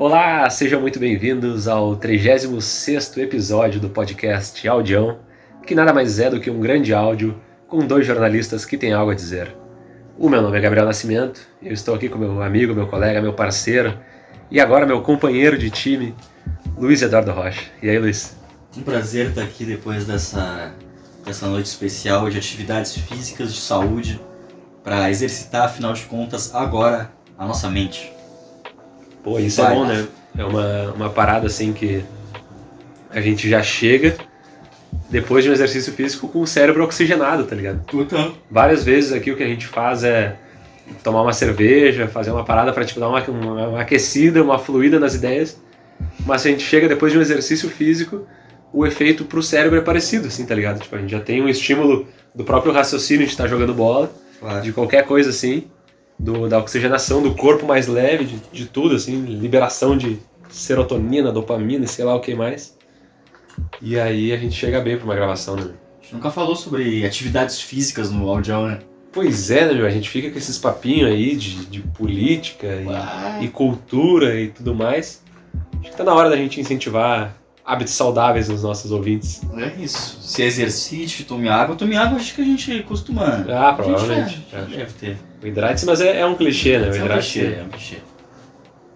Olá, sejam muito bem-vindos ao 36º episódio do podcast Audião, que nada mais é do que um grande áudio com dois jornalistas que têm algo a dizer. O meu nome é Gabriel Nascimento, eu estou aqui com meu amigo, meu colega, meu parceiro e agora meu companheiro de time, Luiz Eduardo Rocha. E aí, Luiz? Um prazer estar aqui depois dessa, dessa noite especial de atividades físicas, de saúde, para exercitar, afinal de contas, agora a nossa mente. Pô, isso é Vai. bom, né? É uma, uma parada assim que a gente já chega depois de um exercício físico com o cérebro oxigenado, tá ligado? Então, Várias vezes aqui o que a gente faz é tomar uma cerveja, fazer uma parada pra tipo, dar uma, uma, uma aquecida, uma fluida nas ideias. Mas se a gente chega depois de um exercício físico, o efeito pro cérebro é parecido, assim, tá ligado? Tipo, a gente já tem um estímulo do próprio raciocínio de estar jogando bola, claro. de qualquer coisa assim, do, da oxigenação, do corpo mais leve, de, de tudo, assim, liberação de serotonina, dopamina e sei lá o que mais. E aí a gente chega bem pra uma gravação, né? A gente nunca falou sobre atividades físicas no áudio, né? Pois é, né, meu? A gente fica com esses papinhos aí de, de política e, e cultura e tudo mais. Acho que tá na hora da gente incentivar hábitos saudáveis nos nossos ouvintes. É isso. Se exercite, tome água. Tome água, acho que a gente costuma. Ah, A provavelmente. gente já deve ter. O hidrate, mas é, é um clichê, né? O É um clichê, é um clichê.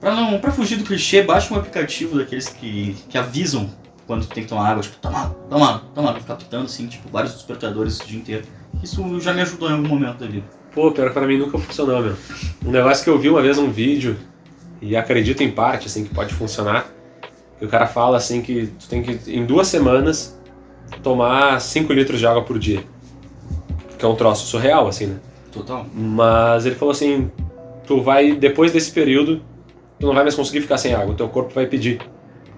Pra, não, pra fugir do clichê, baixa um aplicativo daqueles que, que avisam quando tu tem que tomar água. Tipo, toma água, toma água, toma água. Ficar pitando assim, tipo, vários despertadores o dia inteiro. Isso já me ajudou em algum momento da vida. Pô, pior que pra mim nunca funcionou, meu. Um negócio que eu vi uma vez um vídeo, e acredito em parte, assim, que pode funcionar, que o cara fala, assim, que tu tem que, em duas semanas, tomar 5 litros de água por dia. Que é um troço surreal, assim, né? Total. Mas ele falou assim, tu vai, depois desse período, tu não vai mais conseguir ficar sem água, o teu corpo vai pedir.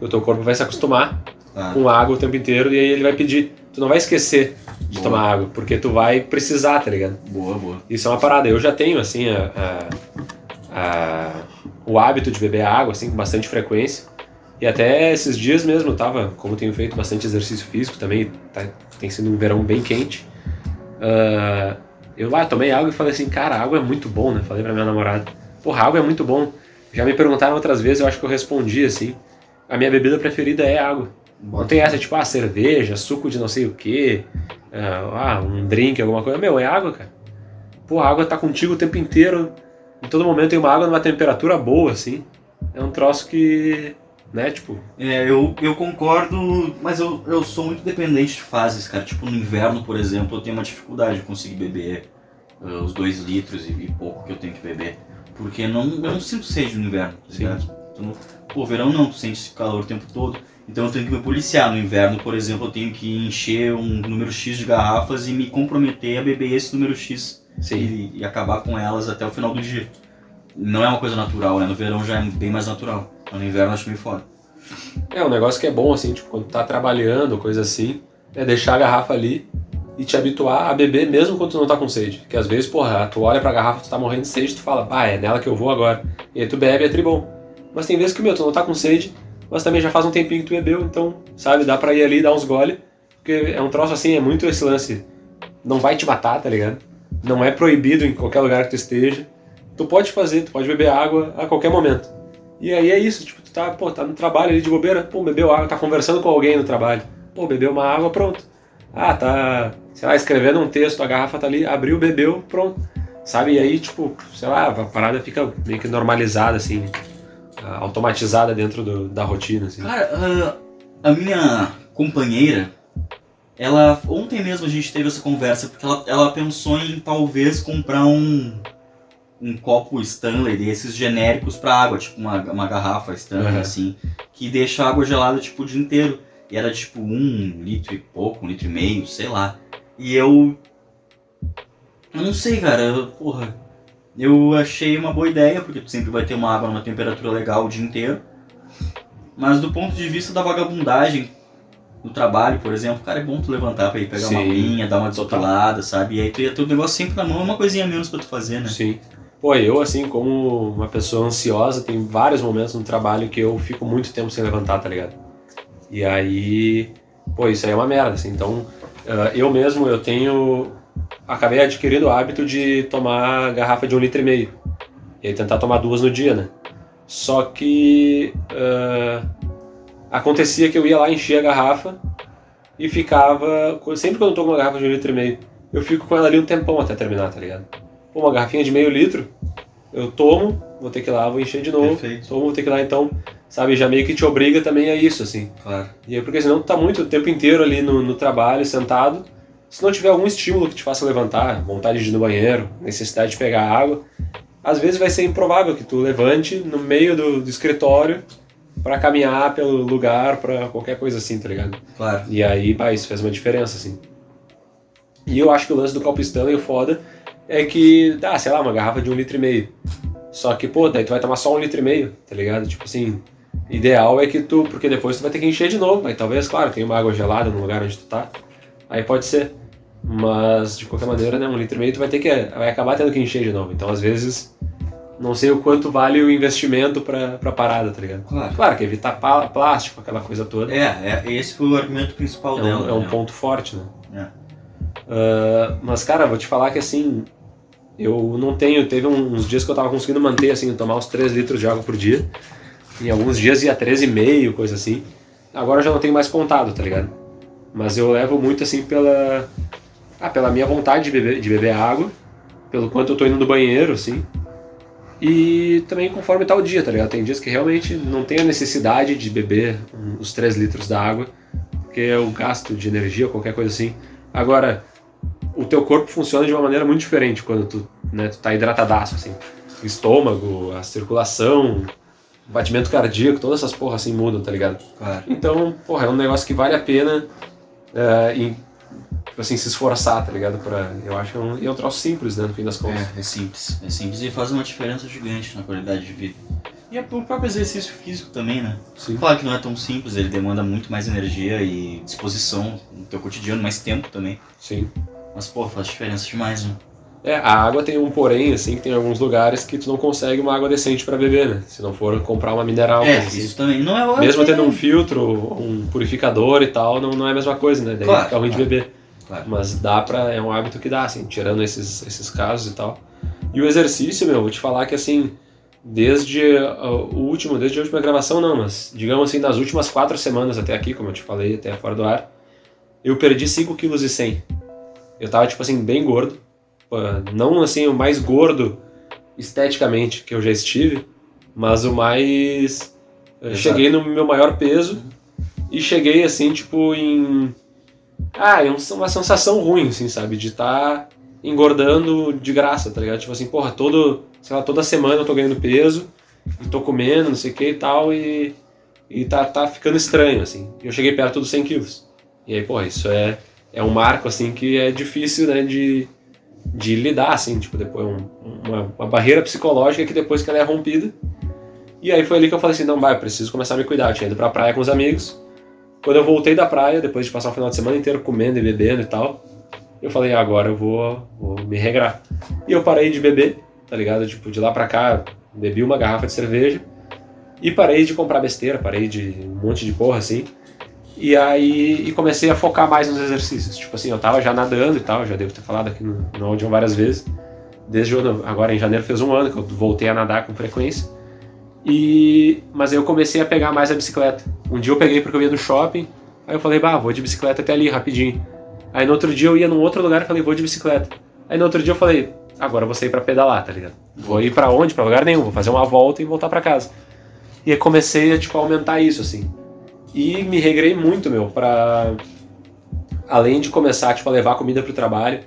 O teu corpo vai se acostumar Claro. com água o tempo inteiro, e aí ele vai pedir. Tu não vai esquecer de Boa. tomar água, porque tu vai precisar, tá ligado? Boa, boa. Isso é uma parada. Eu já tenho, assim, a, a- a- o hábito de beber água, assim, com bastante frequência. E até esses dias mesmo eu tava, como tenho feito bastante exercício físico também, tá- tem sido um verão bem quente. ah, eu lá tomei água e falei assim, cara, água é muito bom, né? Falei pra minha namorada, porra, água é muito bom. Já me perguntaram outras vezes, eu acho que eu respondi assim, a minha bebida preferida é água. Não tem essa, tipo, ah, cerveja, suco de não sei o que, ah, um drink, alguma coisa. Meu, é água, cara. Pô, a água tá contigo o tempo inteiro. Em todo momento tem uma água numa temperatura boa, assim. É um troço que, né, tipo, É, eu, eu concordo, mas eu, eu sou muito dependente de fases, cara. Tipo, no inverno, por exemplo, eu tenho uma dificuldade de conseguir beber eh, os dois litros e, e pouco que eu tenho que beber. Porque não, eu não sinto sede no inverno, tá Sim. ligado? Então, pô, verão não, tu sente esse calor o tempo todo. Então eu tenho que me policiar. No inverno, por exemplo, eu tenho que encher um número X de garrafas e me comprometer a beber esse número X e, e acabar com elas até o final do dia. Não é uma coisa natural, né? No verão já é bem mais natural. No inverno acho meio foda. É um negócio que é bom, assim, tipo, quando tá trabalhando, coisa assim, é deixar a garrafa ali e te habituar a beber mesmo quando tu não tá com sede. Que às vezes, porra, tu olha pra garrafa, tu tá morrendo de sede, tu fala, pá, é nela que eu vou agora. E aí tu bebe, é tribom. Mas tem vezes que, meu, tu não tá com sede, mas também já faz um tempinho que tu bebeu, então, sabe, dá pra ir ali, dar uns gole, porque é um troço assim, é muito esse lance. Não vai te matar, tá ligado? Não é proibido em qualquer lugar que tu esteja. Tu pode fazer, tu pode beber água a qualquer momento. E aí é isso, tipo, tu tá, pô, tá no trabalho ali de bobeira, pô, bebeu água, tá conversando com alguém no trabalho, pô, bebeu uma água, pronto. Ah, tá, sei lá, escrevendo um texto, a garrafa tá ali, abriu, bebeu, pronto. Sabe? E aí, tipo, sei lá, a parada fica meio que normalizada, assim, ah, automatizada dentro do- da rotina, assim. Cara, a, a minha companheira, ela. Ontem mesmo a gente teve essa conversa, porque ela, ela pensou em talvez comprar um. Um copo Stanley desses genéricos pra água, tipo uma, uma garrafa Stanley, Uhum. assim, que deixa a água gelada tipo o dia inteiro. E era tipo um litro e pouco, um litro e meio, sei lá. E eu. Eu não sei, cara, eu- porra. Eu achei uma boa ideia, porque tu sempre vai ter uma água numa temperatura legal o dia inteiro. Mas do ponto de vista da vagabundagem no trabalho, por exemplo, cara, é bom tu levantar pra ir pegar uma Sim, aguinha, dar uma desopilada, sabe? E aí tu ia ter o negócio sempre na mão, uma coisinha menos pra tu fazer, né? Sim. Pô, eu, assim, como uma pessoa ansiosa, tem vários momentos no trabalho que eu fico muito tempo sem levantar, tá ligado? E aí, pô, isso aí é uma merda, assim. Então, ah, eu mesmo, eu tenho... Acabei adquirindo o hábito de tomar garrafa de um litro e meio. E aí tentar tomar duas no dia, né? Só que uh, acontecia que eu ia lá, enchia a garrafa e ficava. Sempre quando eu tô com uma garrafa de um litro e meio, eu fico com ela ali um tempão até terminar, tá ligado? Uma garrafinha de meio litro, eu tomo, vou ter que ir lá, vou encher de novo. Perfeito. Tomo, vou ter que ir lá, então, sabe, já meio que te obriga também a isso, assim. Claro. E aí, porque senão tu tá muito o tempo inteiro ali no, no trabalho, sentado. Se não tiver algum estímulo que te faça levantar, vontade de ir no banheiro, necessidade de pegar água, às vezes vai ser improvável que tu levante no meio do, do escritório para caminhar pelo lugar, para qualquer coisa assim, tá ligado? Claro. E aí, pá, isso fez uma diferença, assim. E eu acho que o lance do copo Stanley, o foda, é que, dá, sei lá, uma garrafa de um litro e meio. Só que, pô, daí tu vai tomar só um litro e meio, tá ligado? Tipo assim, ideal é que tu, porque depois tu vai ter que encher de novo, aí talvez, claro, tem uma água gelada no lugar onde tu tá, aí pode ser. Mas, de qualquer maneira, né, um litro e meio tu vai ter que, vai acabar tendo que encher de novo. Então, às vezes, não sei o quanto vale o investimento pra, pra parada, tá ligado? Claro. Claro que evitar plástico, aquela coisa toda. É, é, esse foi o argumento principal É dela. um, é um né? ponto forte, né? É. Ah, mas, cara, vou te falar que assim, eu não tenho. Teve uns dias que eu tava conseguindo manter, assim, tomar uns 3 litros de água por dia. Em alguns dias ia 13,5, coisa assim. Agora eu já não tenho mais contado, tá ligado? Mas eu levo muito, assim, pela. Ah, pela minha vontade de beber, de beber água, pelo quanto eu tô indo no banheiro, assim. E também conforme tá o dia, tá ligado? Tem dias que realmente não tem a necessidade de beber os 3 litros da água, porque é o gasto de energia qualquer coisa assim. Agora, o teu corpo funciona de uma maneira muito diferente quando tu, né, tu tá hidratadaço, assim. O estômago, a circulação, o batimento cardíaco, todas essas porras assim mudam, tá ligado? Claro. Então, porra, é um negócio que vale a pena eh, em, tipo assim, se esforçar, tá ligado? Pra, eu acho que é um, é um troço simples, né, no fim das contas. É, é simples. É simples e faz uma diferença gigante na qualidade de vida. E é o próprio exercício físico também, né? Sim. Claro que não é tão simples, ele demanda muito mais energia e disposição no teu cotidiano, mais tempo também. Sim. Mas, pô, faz diferença demais, né? É, a água tem um porém, assim, que tem alguns lugares que tu não consegue uma água decente pra beber, né? Se não for comprar uma mineral, é, assim. isso também. Não é Mesmo é- tendo um filtro, um purificador e tal, não, não é a mesma coisa, né? Daí Claro, fica ruim de claro. beber. Claro. Mas dá pra. É um hábito que dá, assim, tirando esses, esses casos e tal. E o exercício, meu, vou te falar que assim, desde uh, o último, desde a última gravação não, mas digamos assim, nas últimas quatro semanas até aqui, como eu te falei, até fora do ar, eu perdi 5,1 kg. Eu tava, tipo assim, bem gordo. Não assim, o mais gordo esteticamente que eu já estive, mas o mais. Exato. cheguei no meu maior peso e cheguei assim, tipo, em. Ah, é um- uma sensação ruim, assim, sabe? De estar engordando de graça, tá ligado? Tipo assim, porra, todo, sei lá, toda semana eu tô ganhando peso e tô comendo, não sei o que e tal, e, e tá, tá ficando estranho, assim. Eu cheguei perto dos 100 quilos. E aí, porra, isso é, é um marco, assim, que é difícil, né, de, de lidar, assim, tipo, depois um- uma, uma barreira psicológica que depois que ela é rompida. E aí foi ali que eu falei assim, não, vai, preciso começar a me cuidar. Eu tinha ido pra praia com os amigos. Quando eu voltei da praia, depois de passar o final de semana inteiro comendo e bebendo e tal, eu falei, ah, agora eu vou, vou me regrar. E eu parei de beber, tá ligado? Tipo, de lá pra cá, bebi uma garrafa de cerveja e parei de comprar besteira, parei de um monte de porra assim. E aí e comecei a focar mais nos exercícios. Tipo assim, eu tava já nadando e tal, já devo ter falado aqui no, no áudio várias vezes. Desde agora em janeiro fez um ano que eu voltei a nadar com frequência. E mas aí eu comecei a pegar mais a bicicleta. Um dia eu peguei porque eu ia no shopping, aí eu falei, bah, vou de bicicleta até ali rapidinho. Aí no outro dia eu ia num outro lugar e falei, vou de bicicleta. Aí no outro dia eu falei, agora eu vou sair pra pedalar, tá ligado? Vou ir pra onde? Pra lugar nenhum, vou fazer uma volta e voltar pra casa. E aí comecei a tipo aumentar isso assim. E me regrei muito, meu, pra além de começar tipo a levar comida pro trabalho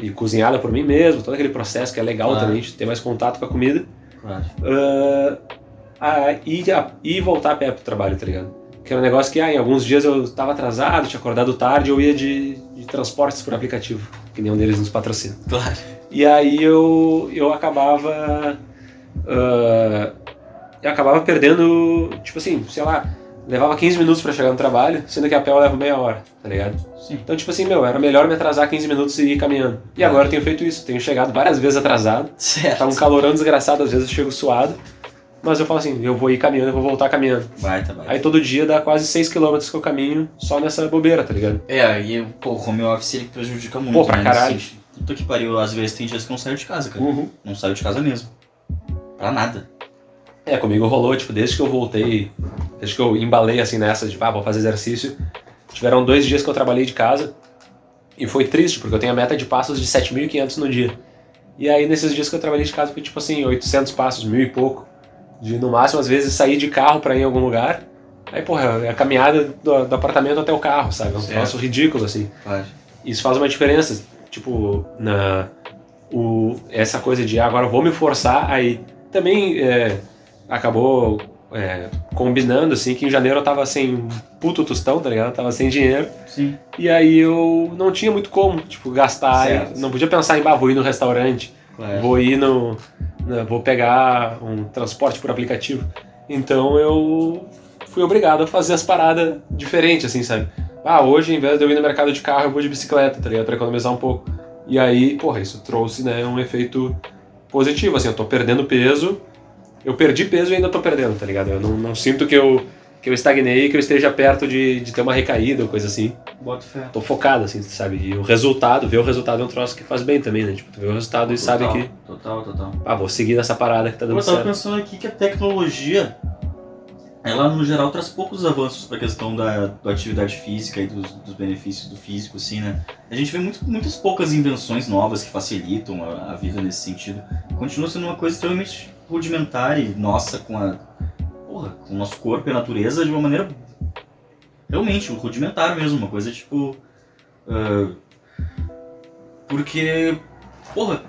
e cozinhada por mim mesmo, todo aquele processo que é legal Claro. também, de ter mais contato com a comida. Claro. A ir, a, ir voltar a pé pro trabalho, tá ligado? Que era um negócio que, ah, em alguns dias eu tava atrasado, tinha acordado tarde, eu ia de, de transportes por aplicativo, que nenhum deles nos patrocina. Claro. E aí eu, eu acabava. ah, eu acabava perdendo, tipo assim, sei lá, levava 15 minutos pra chegar no trabalho, sendo que a pé eu levo meia hora, tá ligado? Sim. Então, tipo assim, meu, era melhor me atrasar 15 minutos e ir caminhando. E agora eu tenho feito isso, tenho chegado várias vezes atrasado, Certo. Tá um calorão desgraçado, às vezes eu chego suado. Mas eu falo assim, eu vou ir caminhando, eu vou voltar caminhando. Baita, baita. Aí todo dia dá quase 6km que eu caminho só nessa bobeira, tá ligado? É, aí, pô, o home office ele prejudica muito. Pô, pra né, caralho. Puta que pariu, às vezes tem dias que não saio de casa, cara. Uhum. Não saio de casa mesmo. Pra nada. É, comigo rolou, tipo, desde que eu voltei, desde que eu embalei assim nessa de, ah, vou fazer exercício, tiveram dois dias que eu trabalhei de casa e foi triste, porque eu tenho a meta de passos de 7.500 no dia. E aí, nesses dias que eu trabalhei de casa, foi tipo assim, 800 passos, mil e pouco. De no máximo, às vezes, sair de carro para ir em algum lugar. Aí, porra, é a caminhada do, do apartamento até o carro, sabe? É um troço ridículo, assim. Claro. Isso faz uma diferença. Tipo, na, o, essa coisa de ah, agora eu vou me forçar, aí também é, acabou é, combinando, assim, que em janeiro eu tava sem puto tostão, tá ligado? Eu tava sem dinheiro. Sim. E aí eu não tinha muito como, tipo, gastar. Não podia pensar em, bah, vou ir no restaurante, Claro. vou ir no. na- vou pegar um transporte por aplicativo. Então eu fui obrigado a fazer as paradas diferentes, assim, sabe? Ah, hoje, em vez de eu ir no mercado de carro, eu vou de bicicleta, tá ligado? Pra economizar um pouco. E aí, porra, isso trouxe, né, um efeito positivo, assim, eu tô perdendo peso, eu perdi peso e ainda tô perdendo, tá ligado? Eu não, não sinto que eu, que eu estagnei, que eu esteja perto de, de ter uma recaída ou coisa assim Bota fé. tô focado, assim, sabe? E o resultado, ver o resultado é um troço que faz bem também, né? Tipo, tu vê o resultado e sabe Total, que, Total, total. ah, vou seguir nessa parada que tá Eu dando tava certo. pensando aqui que a tecnologia, ela no geral traz poucos avanços pra questão da, da atividade física e dos, dos benefícios do físico, assim, né? A gente vê muito, muitas poucas invenções novas que facilitam a, a vida nesse sentido. Continua sendo uma coisa extremamente rudimentar e nossa com a. Porra, com o nosso corpo e a natureza de uma maneira realmente rudimentar mesmo, uma coisa tipo. ah, porque. Porra,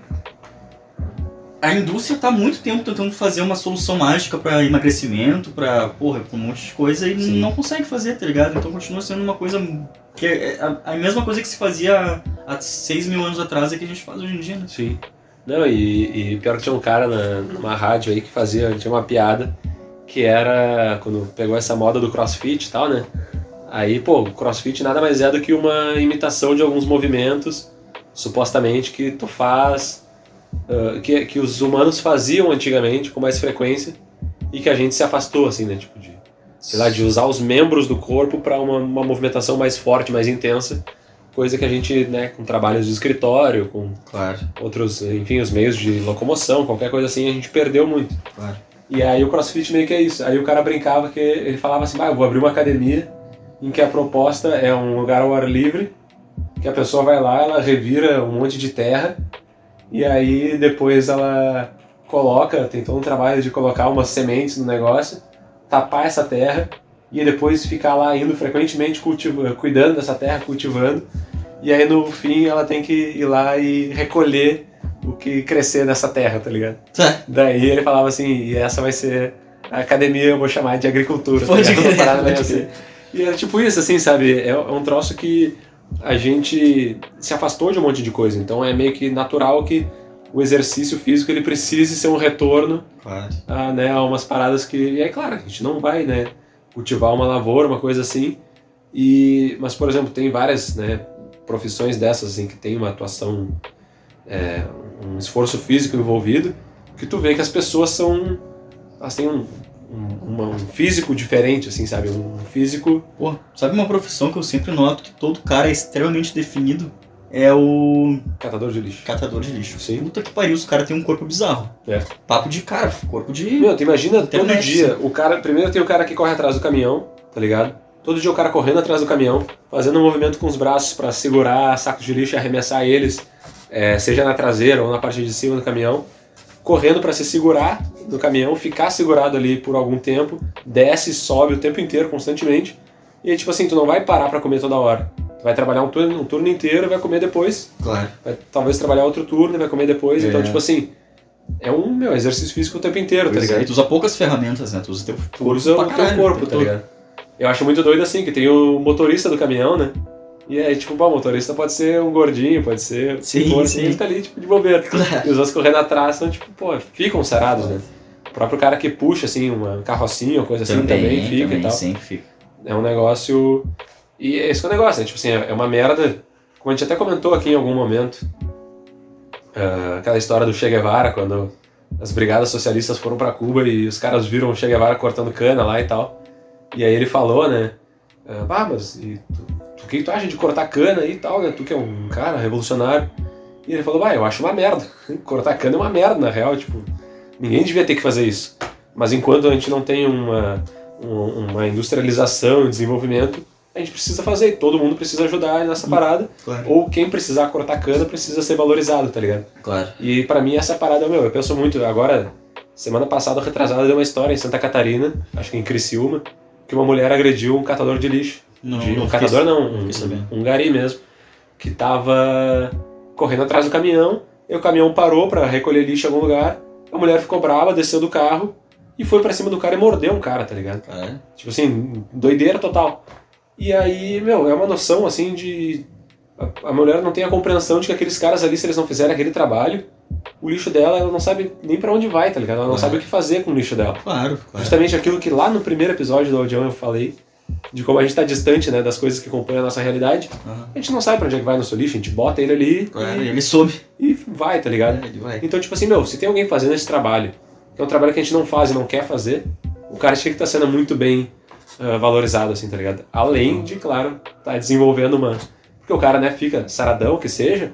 a indústria tá há muito tempo tentando fazer uma solução mágica pra emagrecimento, pra, porra, pra um monte de coisa e Sim. não consegue fazer, tá ligado? Então continua sendo uma coisa que é a, a mesma coisa que se fazia há 6 mil anos atrás é que a gente faz hoje em dia, né? Sim. Não, e, e pior que tinha um cara na, numa rádio aí que fazia, tinha uma piada que era quando pegou essa moda do crossfit e tal, né? Aí, pô, o crossfit nada mais é do que uma imitação de alguns movimentos, supostamente, que tu faz, ah, que, que os humanos faziam antigamente com mais frequência e que a gente se afastou, assim, né? Tipo, de, sei lá, de usar os membros do corpo para uma, uma movimentação mais forte, mais intensa, coisa que a gente, né, com trabalhos de escritório, com Claro, outros, enfim, os meios de locomoção, qualquer coisa assim, a gente perdeu muito. claro. E aí o CrossFit meio que é isso. Aí o cara brincava que ele falava assim, ah, eu vou abrir uma academia em que a proposta é um lugar ao ar livre, que a pessoa vai lá, ela revira um monte de terra e aí depois ela coloca, tem todo um trabalho de colocar umas sementes no negócio, tapar essa terra e depois ficar lá indo frequentemente cultiva, cuidando dessa terra, cultivando. E aí no fim ela tem que ir lá e recolher o que crescer nessa terra, tá ligado? Tá. Daí ele falava assim, e essa vai ser a academia, eu vou chamar de agricultura. Pode tá crer, Uma parada pode assim. E era tipo isso, assim, sabe? É, é um troço que a gente se afastou de um monte de coisa. Então é meio que natural que o exercício físico ele precise ser um retorno Claro. a, né, a umas paradas que. E é claro, a gente não vai né, cultivar uma lavoura, uma coisa assim. E, mas, por exemplo, tem várias né, profissões dessas assim, que tem uma atuação, é, um esforço físico envolvido, que tu vê que as pessoas são. Elas têm um, um, um físico diferente, assim, sabe? Um físico. Pô, sabe uma profissão que eu sempre noto que todo cara é extremamente definido? É o catador de lixo. catador de lixo. Sim. Puta que pariu, os caras têm um corpo bizarro. É. Papo de cara, corpo de. Meu, tu imagina todo Internet, dia, o cara. Primeiro tem o cara que corre atrás do caminhão, tá ligado? Todo dia o cara correndo atrás do caminhão, fazendo um movimento com os braços pra segurar sacos de lixo e arremessar eles, é, seja na traseira ou na parte de cima do caminhão, correndo pra se segurar no caminhão, ficar segurado ali por algum tempo, desce e sobe o tempo inteiro, constantemente. E aí, tipo assim, tu não vai parar pra comer toda hora. Vai trabalhar um turno, um turno inteiro e vai comer depois. Claro. Vai talvez trabalhar outro turno e vai comer depois. É. Então, tipo assim, é um meu exercício físico o tempo inteiro, tá Pois é, ligado? e tu usa poucas ferramentas, né? Tu usa teu Tu corpo usa pra o teu caralho, corpo, teu tá todo. ligado? Eu acho muito doido assim, que tem o motorista do caminhão, né? E aí, tipo, pô, o motorista pode ser um gordinho, pode ser. Sim, sim. Ele tá ali, tipo, de bobeira. Claro. E os outros correndo atrás são, tipo, pô, ficam sarados, né? O próprio cara que puxa, assim, uma carrocinha ou coisa assim, também, fica também, e tal. sempre fica. É um negócio. E esse que é o negócio, né? Tipo assim, é uma merda. Como a gente até comentou aqui em algum momento, ah, aquela história do Che Guevara, quando as brigadas socialistas foram pra Cuba e os caras viram o Che Guevara cortando cana lá e tal. E aí ele falou, né? ah, mas e tu, o que tu acha de cortar cana e tal, né? Tu que é um cara revolucionário. E ele falou, bah, eu acho uma merda. Cortar cana é uma merda, na real, tipo, ninguém devia ter que fazer isso. Mas enquanto a gente não tem uma, um- uma industrialização e desenvolvimento, a gente precisa fazer, e todo mundo precisa ajudar nessa parada. Claro. Ou quem precisar cortar cana precisa ser valorizado, tá ligado? Claro. E pra mim essa parada, meu, eu penso muito. Agora, semana passada, retrasada, deu uma história em Santa Catarina, acho que em Criciúma, que uma mulher agrediu um catador de lixo. Não, de, não um catador não, um, sabendo. um gari mesmo, que tava correndo atrás do caminhão, e o caminhão parou pra recolher lixo em algum lugar, a mulher ficou brava, desceu do carro e foi pra cima do cara e mordeu um cara, tá ligado? Cara, Tipo assim, doideira total. E aí, meu, é uma noção assim de. A, a mulher não tem a compreensão de que aqueles caras ali, se eles não fizerem aquele trabalho, o lixo dela, ela não sabe nem pra onde vai, tá ligado? Ela não Claro. sabe o que fazer com o lixo dela. claro, claro. Justamente aquilo que lá no primeiro episódio do Audião eu falei, de como a gente tá distante, né, das coisas que compõem a nossa realidade. Aham. A gente não sabe pra onde é que vai nosso lixo, a gente bota ele ali e, ele soube. e vai, tá ligado? Ele vai. Então, tipo assim, meu, se tem alguém fazendo esse trabalho, que é um trabalho que a gente não faz e não quer fazer, o cara tinha que estar sendo muito bem ah, valorizado, assim, tá ligado? Além de, claro, tá desenvolvendo uma. Porque o cara, né, fica saradão, que seja,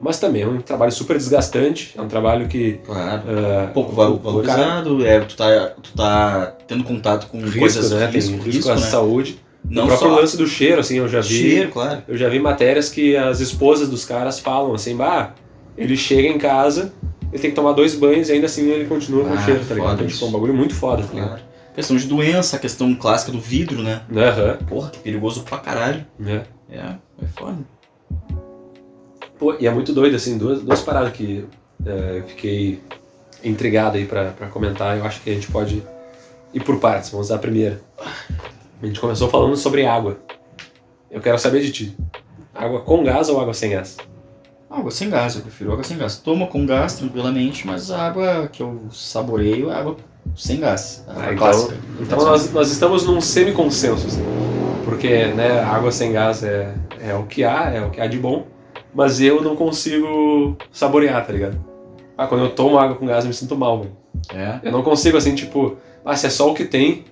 mas também é um trabalho super desgastante, é um trabalho que. Claro. ah, Pouco o- o cara- valorizado, é, tu, tá, tu tá tendo contato com risco, coisas né? risco, tem risco, risco, né? saúde. Não o próprio só lance do cheiro, assim, eu já vi. cheiro, claro. Eu já vi matérias que as esposas dos caras falam assim, bah, ele chega em casa, ele tem que tomar dois banhos e ainda assim ele continua com Ah, cheiro, tá ligado? Então, tipo, é um bagulho muito foda, tá ligado? claro. Questão de doença, questão clássica do vidro, né? Aham, Porra, que perigoso pra caralho. né? É, é foda. Pô, e é muito doido, assim, duas, duas paradas que é, eu fiquei intrigado aí pra, pra comentar. Eu acho que a gente pode ir por partes. Vamos usar a primeira. A gente começou falando sobre água. Eu quero saber de ti. Água com gás ou água sem gás? Água sem gás, eu prefiro água sem gás. Toma com gás tranquilamente, mas a água que eu saboreio é água sem gás. Água Ah, então, então nós, nós estamos num semi-consenso, assim. Porque, né, água sem gás é, é o que há, é o que há de bom. Mas eu não consigo saborear, tá ligado? Ah, quando eu tomo água com gás eu me sinto mal, velho. É. Eu não consigo, assim, tipo, ah, se é só o que tem,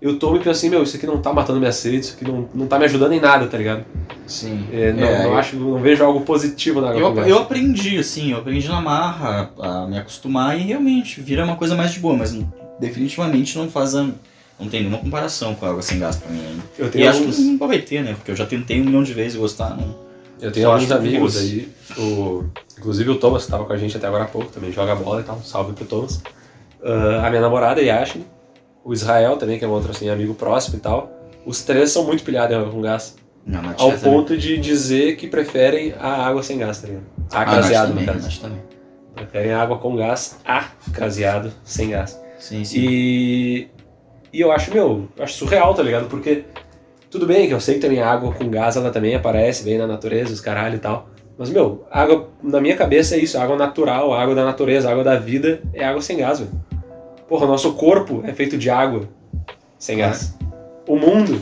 eu tomo e penso assim, meu, isso aqui não tá matando minha sede, isso aqui não, não tá me ajudando em nada, tá ligado? Sim. É, não, É, não eu- acho, não vejo algo positivo na com Eu, eu aprendi, assim, eu aprendi na marra a, a me acostumar e realmente vira uma coisa mais de boa, mas não- definitivamente não faz a, não tem nenhuma comparação com a água sem gás pra mim. Eu E tenho acho alguns, que nunca vai ter, né? Porque eu já tentei um milhão de vezes gostar, não. eu tenho só alguns acho amigos aí, o, inclusive o Thomas, que tava com a gente até agora há pouco, também joga bola e tal, salve pro Thomas. Ah, a minha namorada, Yashin, o Israel também, que é um outro assim, amigo próximo e tal. Os três são muito pilhados em água com gás. Não, Ao também. ponto de dizer que preferem a água sem gás, tá ligado? A Ah, craseado, também, no caso. também. Preferem a água com gás a craseado sem gás. Sim, sim. E, e eu acho, meu, eu acho surreal, tá ligado? Porque tudo bem que eu sei que também a água com gás ela também aparece, vem na natureza, os caralho e tal. Mas, meu, água, na minha cabeça é isso, água natural, água da natureza, água da vida é água sem gás, velho. Porra, nosso corpo é feito de água sem gás. O mundo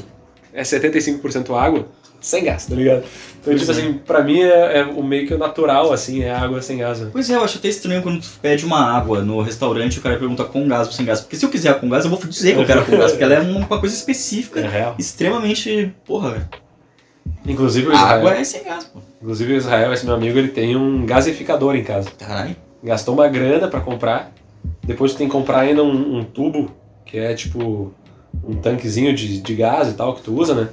é 75% água sem gás, tá ligado? Então, Pois tipo é. assim, pra mim é, é o meio que o natural, assim, é água sem gás, velho. Pois é, eu acho até estranho quando tu pede uma água no restaurante e o cara pergunta com gás ou sem gás. Porque se eu quiser com gás, eu vou dizer que eu quero com gás, porque ela é uma coisa É específica, real. extremamente. Porra, Inclusive o a Israel, água é sem gás, pô. inclusive o Israel, esse meu amigo, ele tem um gasificador em casa. Caralho. gastou uma grana pra comprar. Depois tu tem que comprar ainda um, um tubo, que é tipo um tanquezinho de, de gás e tal, que tu usa, né?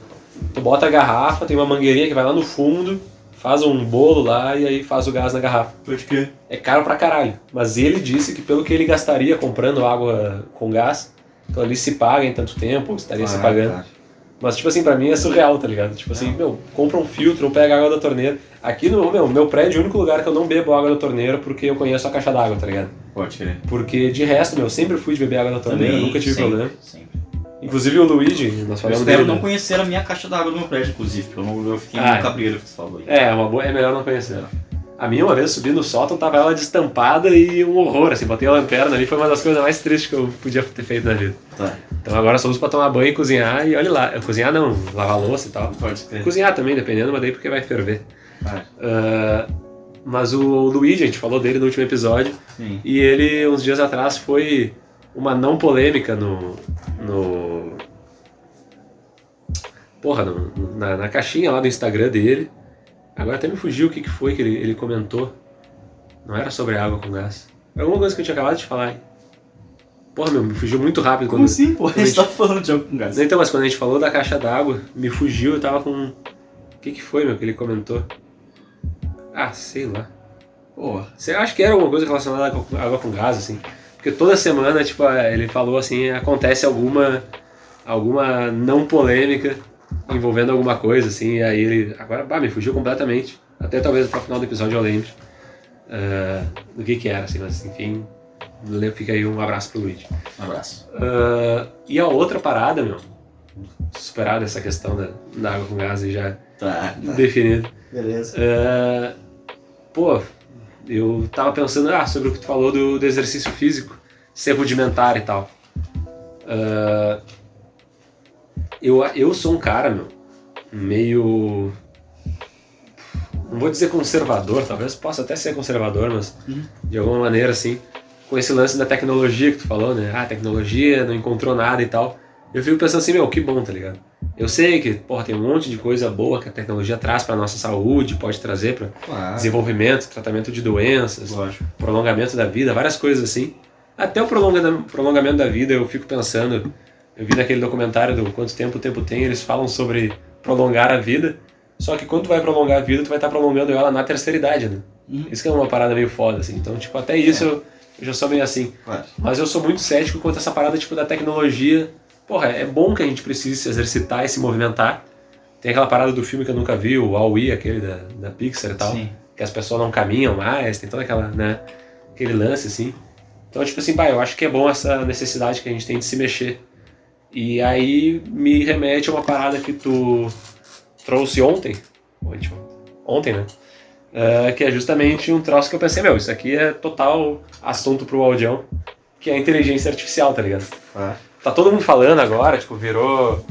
Tu bota a garrafa, tem uma mangueirinha que vai lá no fundo, faz um bolo lá e aí faz o gás na garrafa. Pode crer. É caro pra caralho. Mas ele disse que pelo que ele gastaria comprando água com gás, então ali se paga em tanto tempo, estaria se pagando. Mas, tipo assim, pra mim é surreal, tá ligado? Tipo assim, Não. meu, compra um filtro ou pega água da torneira. Aqui no meu, meu prédio é o único lugar que eu não bebo água da torneira porque eu conheço a caixa d'água, tá ligado? Pode crer. Porque de resto, meu, eu sempre fui de beber água da torneira, Também, nunca tive sempre, problema. Sempre. Inclusive o Luigi, nós Eu falamos espero dele. não né? conhecer a minha caixa d'água do meu prédio, inclusive, porque eu, não, eu fiquei Ah, no cabreiro que tu falou aí. É, é uma boa, é melhor não conhecer. A minha, uma vez, subi no sótão, tava ela destampada e um horror, assim, botei a lanterna ali, foi uma das coisas mais tristes que eu podia ter feito na vida. Tá. Então agora só uso pra tomar banho e cozinhar, e olha lá, cozinhar não, lavar louça e tal. Pode crer. Cozinhar também, dependendo, mas daí porque vai ferver. Ah, Ah, mas o Luigi, a gente falou dele no último episódio, sim. E ele, uns dias atrás, foi uma não polêmica no. no porra, no- na, na caixinha lá do Instagram dele. Agora até me fugiu o que, que foi que ele, ele comentou. Não era sobre água com gás. Era alguma coisa que eu tinha acabado de falar. hein? Porra, meu, me fugiu muito rápido Como quando. assim, pô? A quando a gente gente- tá falando de algo com gás. Então, mas quando a gente falou da caixa d'água, me fugiu, eu tava com. O que que foi, meu, que ele comentou? Ah, sei lá. Porra. Você acha que era alguma coisa relacionada água com- água com gás, assim? Porque toda semana, tipo, ele falou assim, acontece alguma alguma não polêmica envolvendo alguma coisa, assim, e aí ele. Agora, bah, me fugiu completamente. Até talvez até o final do episódio eu lembre ah, do que que era, assim, mas enfim. Fica aí um abraço pro Luigi. Um abraço. Ah, e a outra parada, meu, superada essa questão da, da água com gás e já Tá, tá. definido. Beleza. É, pô, eu tava pensando ah, sobre o que tu falou do, do exercício físico, ser rudimentar e tal. É, eu, eu sou um cara, meu, meio. Não vou dizer conservador, talvez possa até ser conservador, mas Uhum. de alguma maneira assim, com esse lance da tecnologia que tu falou, né? Ah, tecnologia não encontrou nada e tal. Eu fico pensando assim, meu, que bom, tá ligado? Eu sei que, porra, tem um monte de coisa boa que a tecnologia traz pra nossa saúde, pode trazer pra Claro. desenvolvimento, tratamento de doenças, Lógico. prolongamento da vida, várias coisas assim. Até o prolonga- prolongamento da vida, eu fico pensando, eu vi naquele documentário do Quanto Tempo o Tempo Tem, eles falam sobre prolongar a vida, só que quando tu vai prolongar a vida, tu vai estar prolongando ela na terceira idade, né? Uhum. Isso que é uma parada meio foda, assim. Então, tipo, até isso eu, eu já sou meio assim. Claro. Mas eu sou muito cético quanto a essa parada, tipo, da tecnologia. Porra, é bom que a gente precise se exercitar e se movimentar. Tem aquela parada do filme que eu nunca vi, o Wall-E, aquele da, da Pixar e tal Sim. que as pessoas não caminham mais, tem toda aquela, né, aquele lance assim. Então, tipo assim, pá, eu acho que é bom essa necessidade que a gente tem de se mexer. E aí me remete a uma parada que tu trouxe ontem, ontem, ontem né? É, que é justamente um troço que eu pensei, meu, isso aqui é total assunto pro Aldião, que é a inteligência artificial, tá ligado? Claro. Tá todo mundo falando agora, tipo, virou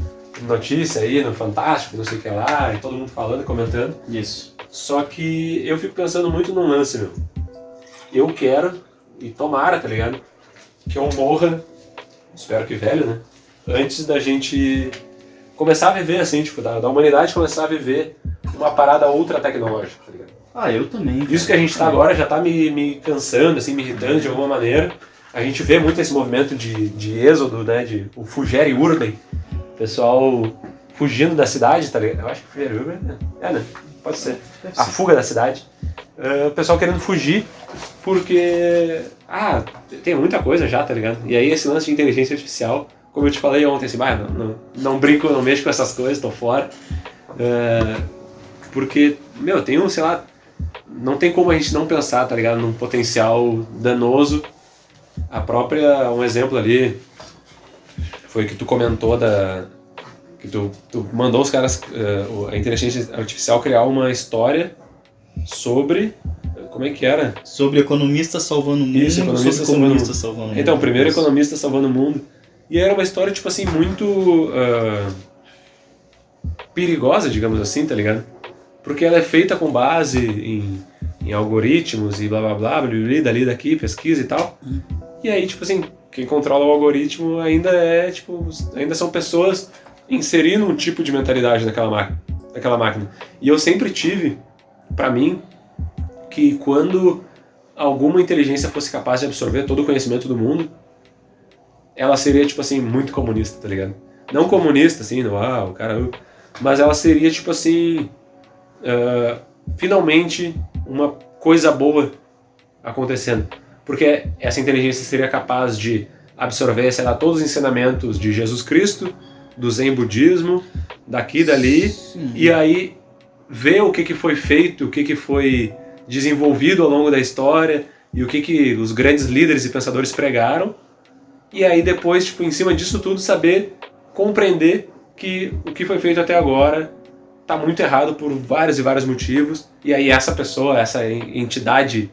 notícia aí no Fantástico, não sei o que lá, e todo mundo falando comentando. Isso. Só que eu fico pensando muito num lance, meu. Eu quero, e tomara, tá ligado? Que eu morra, espero que velho, né? Antes da gente começar a viver, assim, tipo, da, da humanidade começar a viver uma parada ultra tecnológica, tá ligado? Ah, eu também. Isso que a gente tá agora já tá me, me cansando, assim, me irritando de alguma maneira. A gente vê muito esse movimento de, de êxodo, né? De o Fugere Urban. Pessoal fugindo da cidade, tá ligado? Eu acho que Fugere Urban é, é, né? Pode ser a fuga da cidade. Ah, o pessoal querendo fugir porque. Ah, tem muita coisa já, tá ligado? E aí esse lance de inteligência artificial, como eu te falei ontem, assim, bah, não, não, não brinco, não mexo com essas coisas, tô fora. Ah, porque, meu, tem um, sei lá, não tem como a gente não pensar, tá ligado? Num potencial danoso. A própria, um exemplo ali, foi que tu comentou da. Que tu, tu mandou os caras, o- a inteligência artificial, criar uma história sobre. Como é que era? Sobre economista salvando o mundo, Isso, economista sobre mundo. salvando o mundo. Então, primeiro economista salvando o mundo. E era uma história, tipo assim, muito. ah, perigosa, digamos assim, tá ligado? Porque ela é feita com base em, em algoritmos e blá blá blá, blá, blá, blá, dali, daqui, pesquisa e tal. E aí, tipo assim, quem controla o algoritmo ainda é, tipo, ainda são pessoas inserindo um tipo de mentalidade naquela máquina. Naquela máquina. E eu sempre tive, pra mim, que quando alguma inteligência fosse capaz de absorver todo o conhecimento do mundo, ela seria, tipo assim, muito comunista, tá ligado? Não comunista, assim, não, ah, o cara. Mas ela seria, tipo assim. ah, finalmente, uma coisa boa acontecendo. Porque essa inteligência seria capaz de absorver, sei lá, todos os ensinamentos de Jesus Cristo, do Zen budismo, daqui e dali, Sim. e aí ver o que, que foi feito, o que, que foi desenvolvido ao longo da história e o que, que os grandes líderes e pensadores pregaram. E aí depois, tipo, em cima disso tudo, saber compreender que o que foi feito até agora está muito errado por vários e vários motivos. E aí essa pessoa, essa en- entidade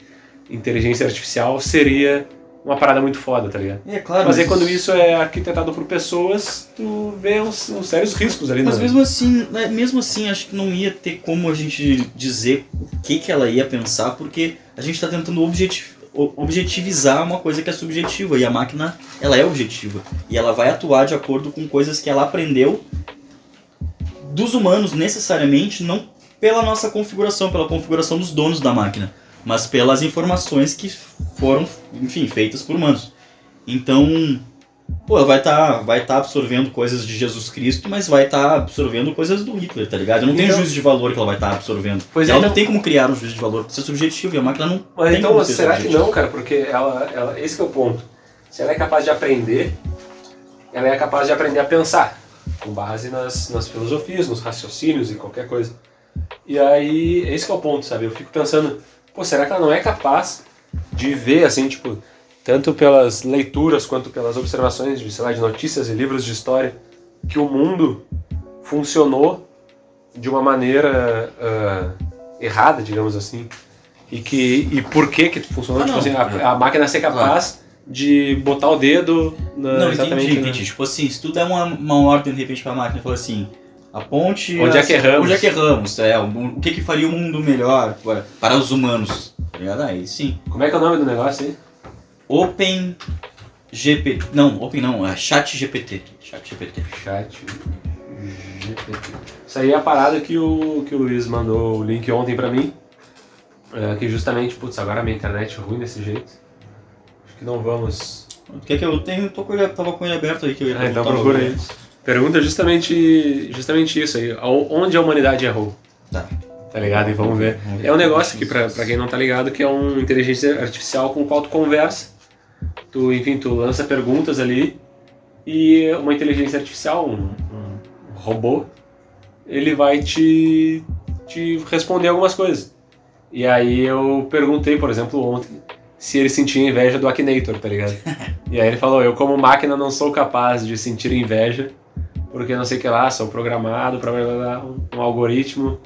inteligência artificial seria uma parada muito foda, tá ligado? É claro. Mas aí quando isso é arquitetado por pessoas, tu vê uns, uns sérios riscos ali, Mas né? mesmo assim, né, mesmo assim, acho que não ia ter como a gente dizer o que, que ela ia pensar, porque a gente está tentando objeti- o- objetivizar uma coisa que é subjetiva, e a máquina, ela é objetiva. E ela vai atuar de acordo com coisas que ela aprendeu dos humanos, necessariamente, não pela nossa configuração, pela configuração dos donos da máquina, mas pelas informações que foram, enfim, feitas por humanos. Então, pô, ela vai estar vai tá absorvendo coisas de Jesus Cristo, mas vai estar absorvendo coisas do Hitler, tá ligado? Não tem Então- juízo de valor que ela vai estar absorvendo. Pois ela não então- tem como criar um juízo de valor, isso é subjetivo, e a máquina não Mas tem então, será que não, cara? Porque ela, ela, esse é o ponto. Se ela é capaz de aprender, ela é capaz de aprender a pensar, com base nas, nas filosofias, nos raciocínios e qualquer coisa. E aí, esse é o ponto, sabe? Eu fico pensando, pô, será que ela não é capaz de ver, assim, tipo, tanto pelas leituras quanto pelas observações de, sei lá, de notícias e livros de história, que o mundo funcionou de uma maneira ah, errada, digamos assim, e que e por que que funcionou Ah, tipo não. assim, a, a máquina ser capaz de botar o dedo na, Não, exatamente entendi, na- entendi. Tipo assim, se tu der uma, uma ordem de repente pra máquina e falar assim, aponte. Onde é que erramos? Onde é que erramos? É, o, o que, que faria o mundo melhor para, para os humanos? Ligado? Aí sim. Como é que é o nome do negócio aí? Open GPT. Não, Open não, é Chat GPT. Chat GPT. Chat GPT. Isso aí é a parada que o, que o Luiz mandou o link ontem pra mim. É, que justamente, putz, agora a minha internet é ruim desse jeito. Acho que não vamos. Quer que eu tenho? Tô com ele, tava com ele aberto aí que eu ia Ah, então procura aí. Pergunta justamente, justamente isso aí. Onde a humanidade errou? Tá. Tá ligado? E vamos ver. Ver. É um negócio que, pra, pra quem não tá ligado, que é uma inteligência artificial com o qual tu conversa. Tu, enfim, tu lança perguntas ali e uma inteligência artificial, um, um robô, ele vai te, te responder algumas coisas. E aí eu perguntei, por exemplo, ontem, se ele sentia inveja do Akinator, tá ligado? e aí ele falou, eu como máquina não sou capaz de sentir inveja, porque não sei o que lá, sou programado para um, um algoritmo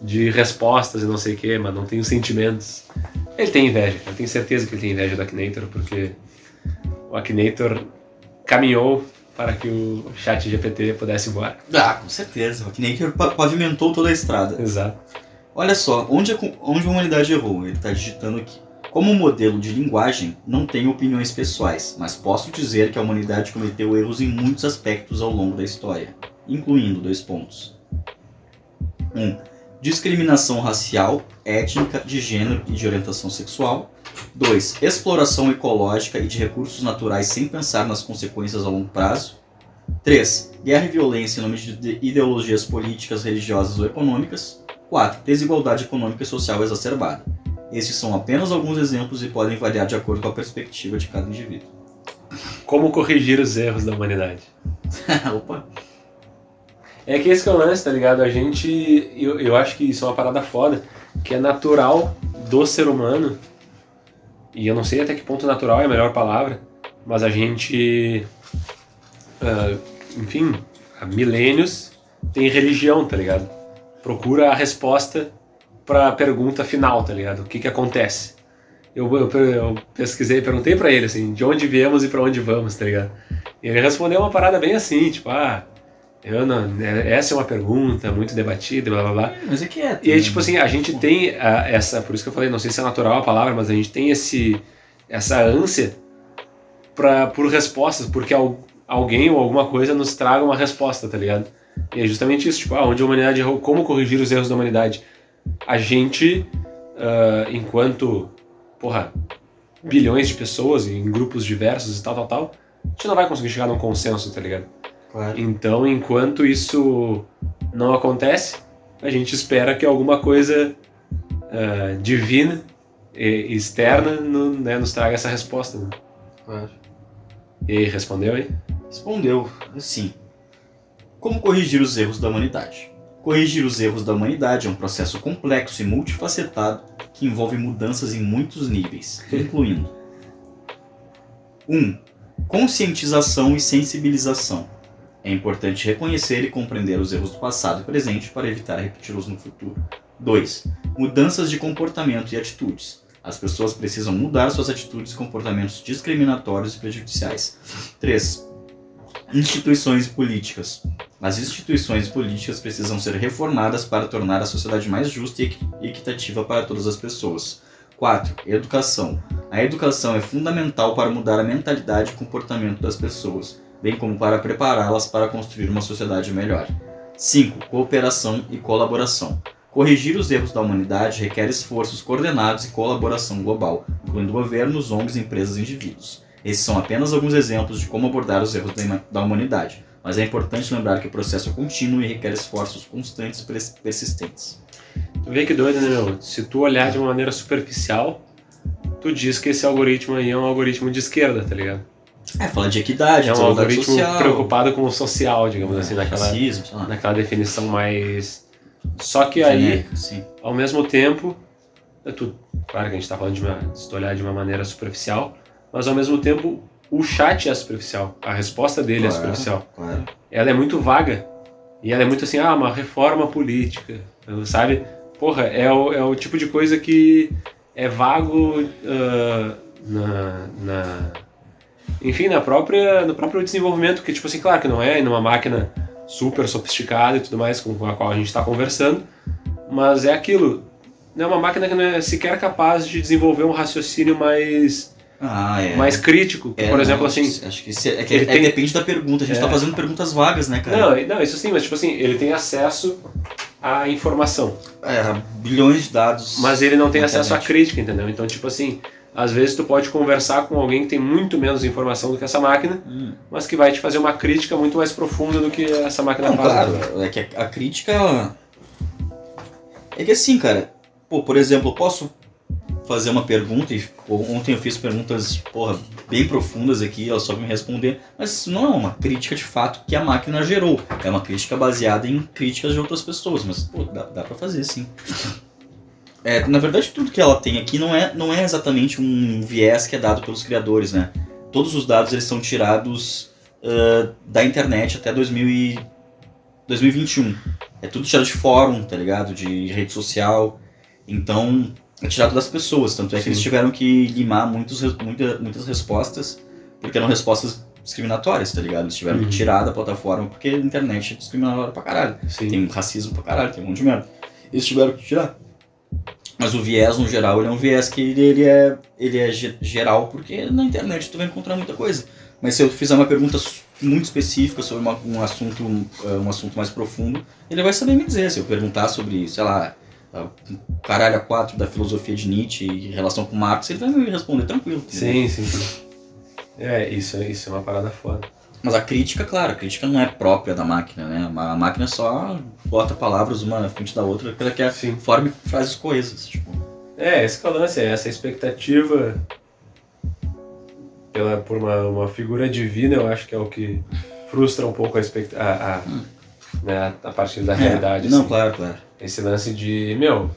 de respostas e não sei o que, mas não tenho sentimentos. Ele tem inveja, eu tenho certeza que ele tem inveja do Akinator, porque o Akinator caminhou para que o chat GPT pudesse voar. Ah, com certeza. Que pa- pavimentou toda a estrada. Exato. Olha só, onde a, onde a humanidade errou? Ele está digitando aqui. Como modelo de linguagem, não tenho opiniões pessoais, mas posso dizer que a humanidade cometeu erros em muitos aspectos ao longo da história, incluindo dois pontos. 1. Um, discriminação racial, étnica, de gênero e de orientação sexual. 2. Exploração ecológica e de recursos naturais sem pensar nas consequências a longo prazo. 3. Guerra e violência em nome de de ideologias políticas, religiosas ou econômicas. 4. Desigualdade econômica e social exacerbada. Estes são apenas alguns exemplos e podem variar de acordo com a perspectiva de cada indivíduo. Como corrigir os erros da humanidade? Opa. É que esse que é o lance, tá ligado? A gente. Eu, eu acho que isso é uma parada foda, que é natural do ser humano. E eu não sei até que ponto natural é a melhor palavra, mas a gente. ah, enfim, há milênios tem religião, tá ligado? Procura a resposta pra pergunta final, tá ligado? O que que acontece? Eu, eu, eu pesquisei, perguntei pra ele, assim, de onde viemos e pra onde vamos, tá ligado? E ele respondeu uma parada bem assim, tipo, ah, eu não, é- essa é uma pergunta muito debatida, blá blá blá. Mas é que é. E aí, tipo assim, a gente tem ah, essa, por isso que eu falei, não sei se é natural a palavra, mas a gente tem esse, essa ânsia pra, por respostas, porque al- alguém ou alguma coisa nos traga uma resposta, tá ligado? E é justamente isso, tipo, ah, onde a humanidade errou, como corrigir os erros da humanidade? A gente, ah, enquanto, porra, bilhões de pessoas em grupos diversos e tal, tal, tal, a gente não vai conseguir chegar num consenso, tá ligado? Claro. Então, enquanto isso não acontece, a gente espera que alguma coisa ah, divina e externa no- né, nos traga essa resposta. Né? claro. E aí, respondeu aí? Respondeu assim. Como corrigir os erros da humanidade? Corrigir os erros da humanidade é um processo complexo e multifacetado que envolve mudanças em muitos níveis, incluindo 1. Um, conscientização e sensibilização. É importante reconhecer e compreender os erros do passado e presente para evitar repeti-los no futuro. 2. Mudanças de comportamento e atitudes. As pessoas precisam mudar suas atitudes e comportamentos discriminatórios e prejudiciais. 3. Instituições e políticas. As instituições políticas precisam ser reformadas para tornar a sociedade mais justa e equi- equitativa para todas as pessoas. 4. Educação. A educação é fundamental para mudar a mentalidade e comportamento das pessoas, bem como para prepará-las para construir uma sociedade melhor. 5. Cooperação e colaboração. Corrigir os erros da humanidade requer esforços coordenados e colaboração global, incluindo governos, ONGs, empresas e indivíduos. Esses são apenas alguns exemplos de como abordar os erros da, da humanidade, mas é importante lembrar que o processo é contínuo e requer esforços constantes e persistentes. Tu vê que doido, né, meu? Se tu olhar de uma maneira superficial, tu diz que esse algoritmo aí é um algoritmo de esquerda, tá ligado? É, fala de equidade, É um algoritmo social, preocupado com o social, digamos é, assim, naquela, racismo, naquela definição mais. Só que aí, genérica, sim. ao mesmo tempo, é tudo. Claro que a gente tá falando de uma, se tu olhar de uma maneira superficial, mas ao mesmo tempo o chat é superficial, a resposta dele é Claro. superficial. Claro. Ela é muito vaga e ela é muito assim, ah, uma reforma política, sabe? Porra, é o, é o tipo de coisa que é vago ah, na, na- enfim, na própria, no próprio desenvolvimento, que tipo assim, claro que não é numa máquina super sofisticada e tudo mais com a qual a gente está conversando, mas é aquilo, não é uma máquina que não é sequer capaz de desenvolver um raciocínio mais, Ah, é. mais crítico, É, por não, exemplo, assim, Acho que, é, é que ele é- tem- depende da pergunta. A gente É. tá fazendo perguntas vagas, né, cara? não, não, isso sim, mas tipo assim, ele tem acesso à informação. É, bilhões de dados. Mas ele não tem acesso à crítica, entendeu? Então, tipo assim, às vezes tu pode conversar com alguém que tem muito menos informação do que essa máquina, Hum. mas que vai te fazer uma crítica muito mais profunda do que essa máquina Não, faz. claro, entendeu? é que a, a crítica. ela- É que assim, cara, pô, por exemplo, eu posso fazer uma pergunta, e ontem eu fiz perguntas, porra, bem profundas aqui, ela só me responder, mas não é uma crítica de fato que a máquina gerou, é uma crítica baseada em críticas de outras pessoas, mas, pô, dá, dá pra fazer sim. É, na verdade, tudo que ela tem aqui não é, não é exatamente um viés que é dado pelos criadores, né? Todos os dados eles são tirados ah, da internet até 2000 e 2021. É tudo tirado de fórum, tá ligado? De rede social. Então, tirado das pessoas. Tanto é que Sim. eles tiveram que limar muitos, muita- muitas respostas, porque eram respostas discriminatórias, tá ligado? Eles tiveram Uhum. que tirar da plataforma porque a internet é discriminatória pra caralho. Sim. Tem racismo pra caralho, tem um monte de merda. Eles tiveram que tirar. Mas o viés, no geral, ele é um viés que ele, ele é, ele é ge- geral, porque na internet tu vai encontrar muita coisa. Mas se eu fizer uma pergunta muito específica sobre uma- um, assunto, eh, um assunto mais profundo, ele vai saber me dizer. Se eu perguntar sobre, sei lá, caralho a quatro da filosofia de Nietzsche em relação com Marx, ele vai me responder tranquilo. Sim, sim, sim. É, isso, é- isso é uma parada foda. Mas a crítica, claro, a crítica não é própria da máquina, né? A máquina só bota palavras uma na frente da outra para que Sim. forme frases coesas. Tipo. É, esse que é o lance, é essa expectativa pela, por uma, uma figura divina, eu acho que é o que frustra um pouco a, expect, a, a, Hum. Né, a partir da realidade. É, não, assim. claro, claro. Esse lance de, meu,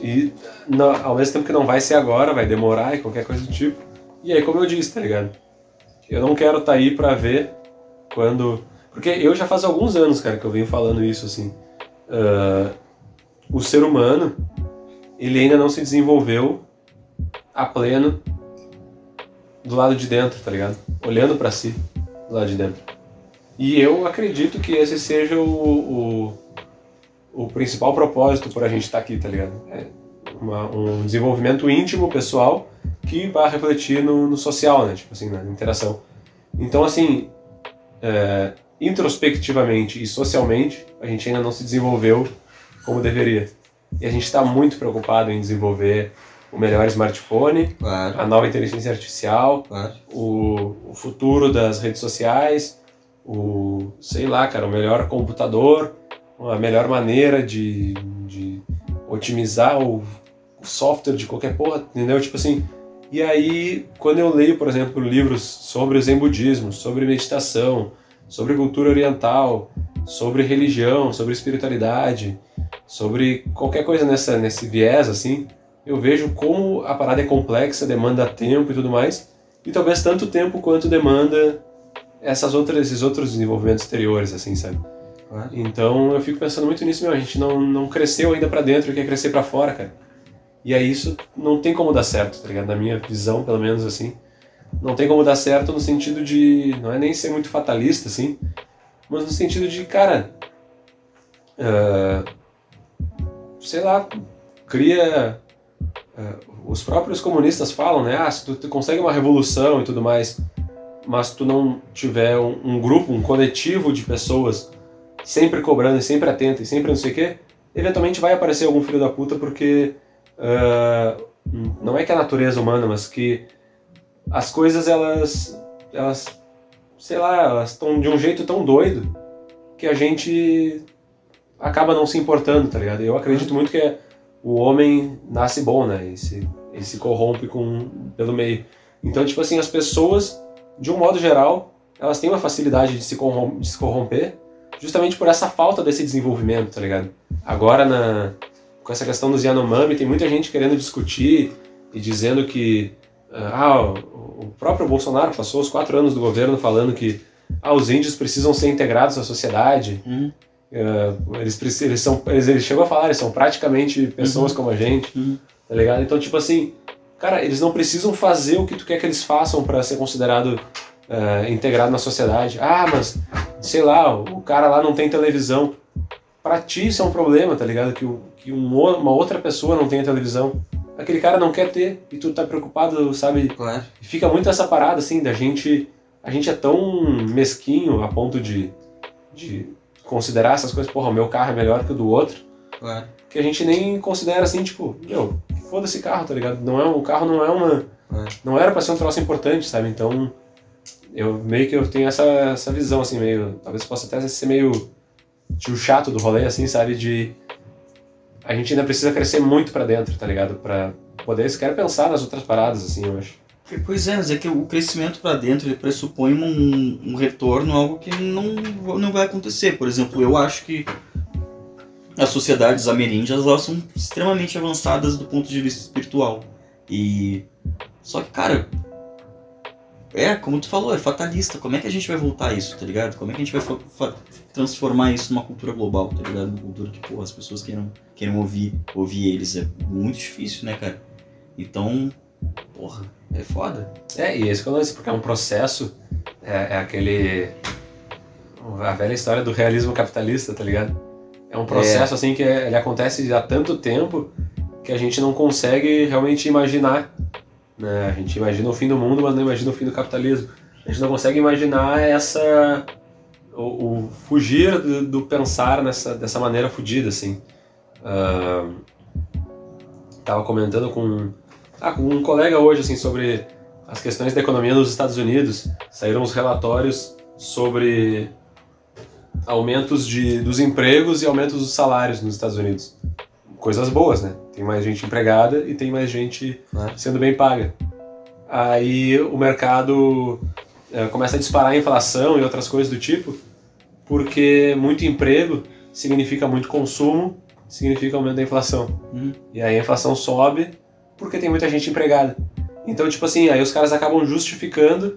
e não- ao mesmo tempo que não vai ser agora, vai demorar e qualquer coisa do tipo. E aí, como eu disse, tá ligado? Eu não quero estar aí pra ver quando. Porque eu já faz alguns anos, cara, que eu venho falando isso, assim. Ah, o ser humano, ele ainda não se desenvolveu a pleno do lado de dentro, tá ligado? Olhando pra si do lado de dentro. E eu acredito que esse seja o, o, o principal propósito por a gente estar aqui, tá ligado? É uma- um desenvolvimento íntimo, pessoal, que vai refletir no, no social, né? Tipo assim, na interação. Então, assim, é, introspectivamente e socialmente, a gente ainda não se desenvolveu como deveria. E a gente está muito preocupado em desenvolver o melhor smartphone, Claro, a nova inteligência artificial, claro. o, o futuro das redes sociais, o, sei lá, cara, o melhor computador, a melhor maneira de, de otimizar o, o software de qualquer porra, entendeu? Tipo assim, e aí, quando eu leio, por exemplo, livros sobre o Zen budismo, sobre meditação, sobre cultura oriental, sobre religião, sobre espiritualidade, sobre qualquer coisa nessa, nesse viés, assim, eu vejo como a parada é complexa, demanda tempo e tudo mais, e talvez tanto tempo quanto demanda essas outras, esses outros desenvolvimentos exteriores, assim, sabe? Então eu fico pensando muito nisso, meu, a gente não, não cresceu ainda pra dentro, quer crescer pra fora, cara. E aí isso não tem como dar certo, tá ligado? Na minha visão, pelo menos, assim. Não tem como dar certo no sentido de. Não é nem ser muito fatalista, assim, mas no sentido de, cara. ah, sei lá, cria. ah, os próprios comunistas falam, né? Ah, se tu, tu consegue uma revolução e tudo mais, mas tu não tiver um, um grupo, um coletivo de pessoas sempre cobrando e sempre atento e sempre não sei o quê, eventualmente vai aparecer algum filho da puta porque ah, não é que a natureza humana, mas que as coisas elas elas sei lá, elas estão de um jeito tão doido que a gente acaba não se importando, tá ligado? Eu acredito muito que é, o homem nasce bom, né? E se, ele se corrompe com, pelo meio. Então, tipo assim, as pessoas, de um modo geral, elas têm uma facilidade de se, de se corromper justamente por essa falta desse desenvolvimento, tá ligado? Agora, na, com essa questão dos Yanomami, tem muita gente querendo discutir e dizendo que ah, o próprio Bolsonaro passou os quatro anos do governo falando que ah, os índios precisam ser integrados à sociedade. Uhum. Uh, eles, eles são, eles, ele chegou a falar, eles são praticamente pessoas Uhum. como a gente, Uhum. tá ligado? Então, tipo assim, cara, eles não precisam fazer o que tu quer que eles façam para ser considerado uh, integrado na sociedade. Ah, mas, sei lá, o cara lá não tem televisão. Pra ti isso é um problema, tá ligado? Que, o- que um uma outra pessoa não tenha televisão. Aquele cara não quer ter e tu tá preocupado, sabe? Claro. E fica muito essa parada, assim, da gente. A gente é tão mesquinho a ponto de, de considerar essas coisas, porra, o meu carro é melhor que o do outro, Claro. que a gente nem considera assim, tipo, meu, foda-se carro, tá ligado? Não é, o carro não é uma. É. Não era pra ser um troço importante, sabe? Então. Eu meio que eu tenho essa, essa visão, assim, meio. Talvez possa até ser meio. tio chato do rolê, assim, sabe? De. A gente ainda precisa crescer muito pra dentro, tá ligado? Pra poder sequer pensar nas outras paradas, assim, eu acho. Pois é, mas é que o crescimento para dentro ele pressupõe um, um retorno, algo que não, não vai acontecer. Por exemplo, eu acho que as sociedades ameríndias elas são extremamente avançadas do ponto de vista espiritual. E só que, cara, é como tu falou, é fatalista. Como é que a gente vai voltar a isso, tá ligado? Como é que a gente vai transformar isso numa cultura global, tá ligado? Uma cultura que, pô, as pessoas queiram, queiram ouvir, ouvir eles. É muito difícil, né, cara? Então, porra, é foda. É, e esse que é lance, porque é um processo, é, é aquele. a velha história do realismo capitalista, tá ligado? É um processo assim que é- ele acontece há tanto tempo que a gente não consegue realmente imaginar. Né? A gente imagina o fim do mundo, mas não imagina o fim do capitalismo. A gente não consegue imaginar essa. o, o fugir do, do pensar nessa, dessa maneira fugida, assim. Ah, tava comentando com, ah, com um colega hoje, assim, sobre as questões da economia nos Estados Unidos. Saíram os relatórios sobre aumentos de, dos empregos e aumentos dos salários nos Estados Unidos. Coisas boas, né? Tem mais gente empregada e tem mais gente Claro. sendo bem paga. Aí o mercado eh, começa a disparar a inflação e outras coisas do tipo, porque muito emprego significa muito consumo, significa aumento da inflação. Hum. E aí a inflação sobe porque tem muita gente empregada. Então, tipo assim, aí os caras acabam justificando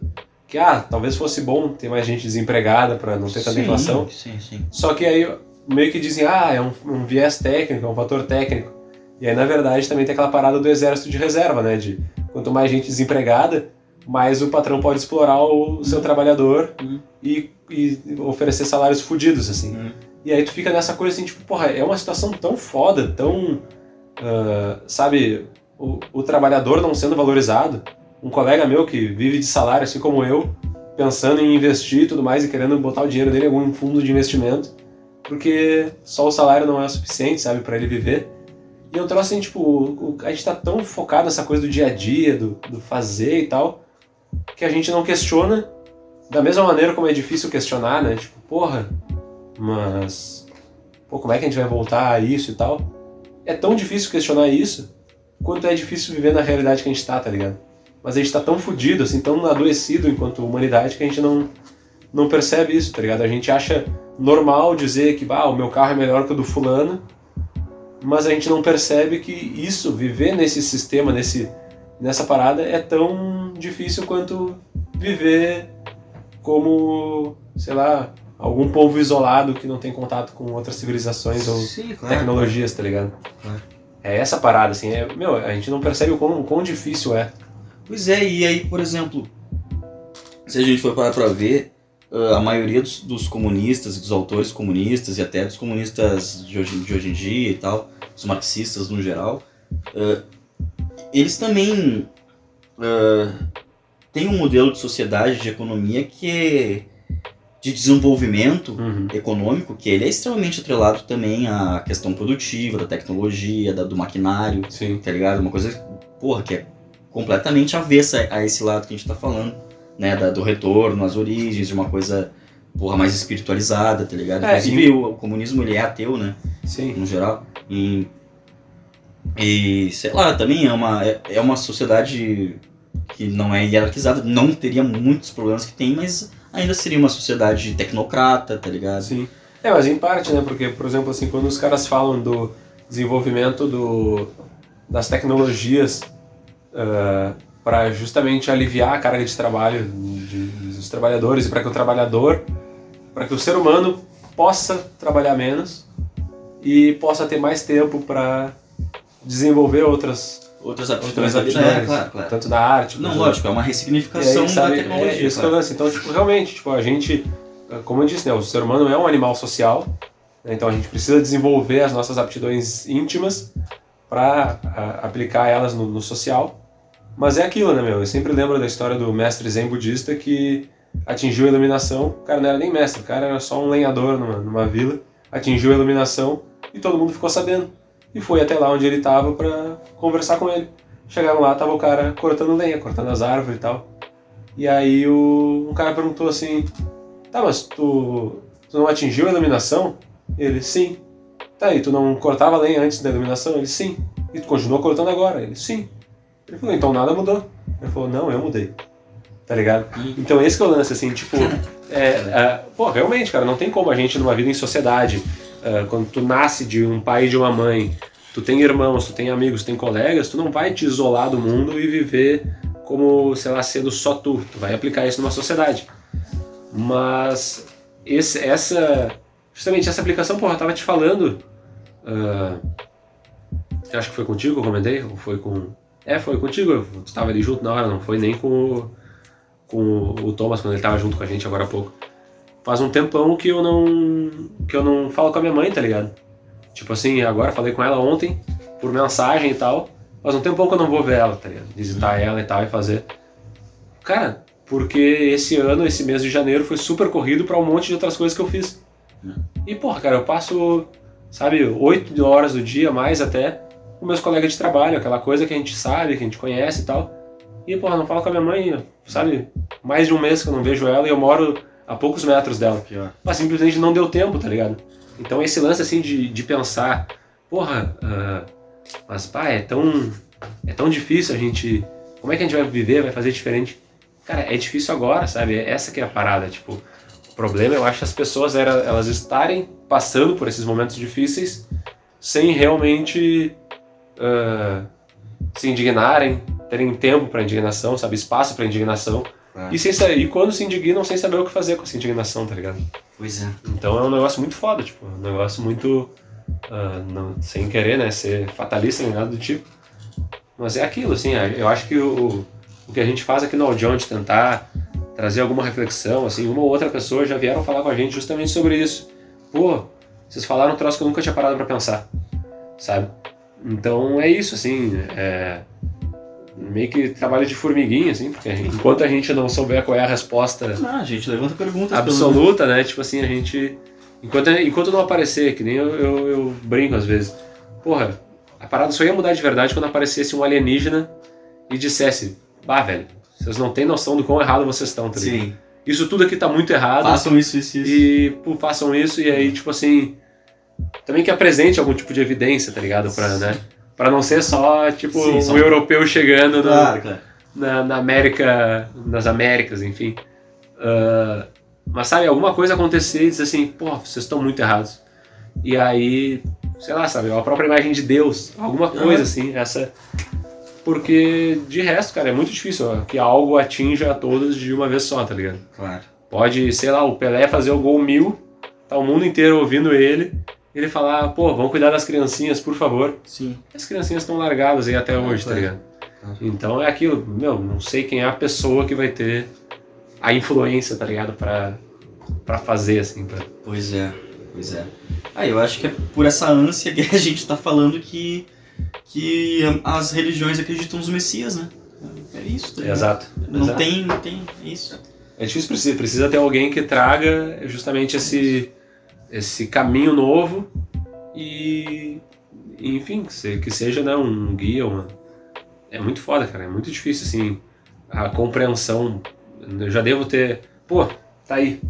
que, ah, talvez fosse bom ter mais gente desempregada para não ter tanta Sim, inflação. Sim, sim. Só que aí meio que dizem, ah, é um, um viés técnico, é um fator técnico. E aí, na verdade, também tem aquela parada do exército de reserva, né? De quanto mais gente desempregada, mais o patrão pode explorar o seu trabalhador Uhum. e, e oferecer salários fodidos, assim. Uhum. E aí tu fica nessa coisa assim, tipo, porra, é uma situação tão foda, tão. ah, sabe, o, o trabalhador não sendo valorizado. Um colega meu que vive de salário, assim como eu, pensando em investir e tudo mais e querendo botar o dinheiro dele em algum fundo de investimento, porque só o salário não é suficiente, sabe, para ele viver. E eu trouxe assim, tipo, a gente tá tão focado nessa coisa do dia a dia, do, do fazer e tal, que a gente não questiona da mesma maneira como é difícil questionar, né? Tipo, porra, mas. Pô, como é que a gente vai voltar a isso e tal? É tão difícil questionar isso quanto é difícil viver na realidade que a gente tá, tá ligado? Mas a gente tá tão fudido, assim, tão adoecido enquanto humanidade que a gente não, não percebe isso, tá ligado? A gente acha normal dizer que, ah, o meu carro é melhor que o do fulano, mas a gente não percebe que isso, viver nesse sistema, nesse, nessa parada, é tão difícil quanto viver como, sei lá, algum povo isolado que não tem contato com outras civilizações ou Sim, claro. tecnologias, tá ligado? Claro. É essa parada, assim, é, meu, a gente não percebe o quão, o quão difícil é. Pois é, e aí, por exemplo, se a gente for parar pra ver, ah, a maioria dos, dos comunistas, dos autores comunistas e até dos comunistas de hoje, de hoje em dia e tal, os marxistas no geral, ah, eles também ah, têm um modelo de sociedade, de economia que é de desenvolvimento Uhum. econômico, que ele é extremamente atrelado também à questão produtiva, da tecnologia, da- do maquinário, Sim. tá ligado? Uma coisa, porra, que é completamente avessa a esse lado que a gente tá falando, né? Da, do retorno às origens, de uma coisa, porra, mais espiritualizada, tá ligado? É, Inclusive, o, o comunismo, ele é ateu, né? Sim. no geral. E, e sei lá, também é uma, é, é uma sociedade que não é hierarquizada, não teria muitos problemas que tem, mas ainda seria uma sociedade tecnocrata, tá ligado? Sim. É, mas em parte, né? Porque, por exemplo, assim, quando os caras falam do desenvolvimento do, das tecnologias para justamente aliviar a carga de trabalho de- dos trabalhadores e para que o trabalhador, para que o ser humano possa trabalhar menos e possa ter mais tempo para desenvolver outras, Outras outras aptidões vida, aptidões, é, claro, claro. tanto da arte. Não, lógico, é uma ressignificação aí, sabe, da tecnologia. É, isso é o claro. Então, tipo, realmente, tipo, a gente, como eu disse, né, o ser humano é um animal social, né, então a gente precisa desenvolver as nossas aptidões íntimas para aplicar elas no, no social. Mas é aquilo, né, meu? Eu sempre lembro da história do mestre zen budista que atingiu a iluminação. O cara não era nem mestre, o cara era só um lenhador numa, numa vila, atingiu a iluminação e todo mundo ficou sabendo. E foi até lá onde ele estava para conversar com ele. Chegaram lá, tava o cara cortando lenha, cortando as árvores e tal. E aí o, um cara perguntou assim: Tá, mas tu, tu não atingiu a iluminação? Ele, sim. Tá, e tu não cortava lenha antes da iluminação? Ele, sim. E tu continuou cortando agora? Ele, sim. Ele falou: Então nada mudou. Ele falou: Não, eu mudei. Tá ligado? Então esse que é o lance, assim, tipo. É, é, pô, realmente, cara, não tem como a gente numa vida em sociedade, é, quando tu nasce de um pai e de uma mãe, tu tem irmãos, tu tem amigos, tu tem colegas, tu não vai te isolar do mundo e viver como, sei lá, sendo só tu. Tu vai aplicar isso numa sociedade. Mas esse, essa. Justamente essa aplicação, porra, eu tava te falando. ah, eu acho que foi contigo que eu comentei? Ou foi com. É, foi contigo. Tu tava ali junto na hora, não foi nem com o, com o Thomas quando ele tava junto com a gente agora há pouco. Faz um tempão que eu não. que eu não falo com a minha mãe, tá ligado? Tipo assim, agora falei com ela ontem, por mensagem e tal. Faz um tempão que eu não vou ver ela, tá ligado? Visitar ela e tal e fazer. Cara, porque esse ano, esse mês de janeiro, foi super corrido pra um monte de outras coisas que eu fiz. E, porra, cara, eu passo, sabe, oito horas do dia, mais até, com meus colegas de trabalho, aquela coisa que a gente sabe, que a gente conhece e tal. E, porra, não falo com a minha mãe, sabe, mais de um mês que eu não vejo ela e eu moro a poucos metros dela. Pior. Mas simplesmente não deu tempo, tá ligado? Então esse lance assim de, de pensar, porra, ah, mas pá, é tão, é tão difícil a gente. Como é que a gente vai viver, vai fazer diferente? Cara, é difícil agora, sabe? Essa que é a parada. Tipo, o problema eu acho as pessoas era, elas estarem passando por esses momentos difíceis sem realmente ah, se indignarem, terem tempo para indignação, sabe? Espaço para indignação. Claro. E, sem, e quando se indignam sem saber o que fazer com essa indignação, tá ligado? Pois é. Então é um negócio muito foda, tipo, um negócio muito. ah, não- sem querer, né, ser fatalista nem nada do tipo. Mas é aquilo, assim, eu acho que o, o que a gente faz aqui no Audião de tentar trazer alguma reflexão, assim, uma ou outra pessoa já vieram falar com a gente justamente sobre isso. Pô, vocês falaram um troço que eu nunca tinha parado pra pensar, sabe? Então é isso, assim, é meio que trabalho de formiguinha, assim, porque a gente- enquanto a gente não souber qual é a resposta Ah, a gente levanta perguntas. absoluta, né? Tipo assim, a gente. Enquanto, enquanto não aparecer, que nem eu, eu, eu brinco às vezes. Porra, a parada só ia mudar de verdade quando aparecesse um alienígena e dissesse: Bah, velho, vocês não têm noção do quão errado vocês estão, tá ligado? Sim. Isso tudo aqui tá muito errado. Façam isso, isso, isso. E, pô, façam isso e aí, tipo assim. Também que apresente algum tipo de evidência, tá ligado? Pra, né? Pra não ser só, tipo, Sim, um só- europeu chegando no, Claro, claro. na, na América, nas Américas, enfim. Ah, mas sabe, alguma coisa acontecer e dizer assim, pô, vocês estão muito errados. E aí, sei lá, sabe, a própria imagem de Deus, alguma coisa assim, essa. Porque de resto, cara, é muito difícil ó, que algo atinja a todos de uma vez só, tá ligado? Claro. Pode, sei lá, o Pelé fazer o gol mil, tá o mundo inteiro ouvindo ele, ele falar, pô, vamos cuidar das criancinhas, por favor. Sim. As criancinhas estão largadas aí até Ah, hoje, tá claro. ligado? Claro. Então é aquilo, meu, não sei quem é a pessoa que vai ter a influência, tá ligado? Pra, pra fazer, assim, pra... Pois é, pois é. Ah, eu acho que é por essa ânsia que a gente tá falando que, que as religiões acreditam nos messias, né? É isso, tá ligado? Exato. Não Exato. tem, não tem é isso. É difícil, precisa, precisa ter alguém que traga justamente esse, esse caminho novo e, enfim, que se- que seja né, um guia, uma... é muito foda, cara. É muito difícil, assim, a compreensão. Eu já devo ter. Pô, tá aí.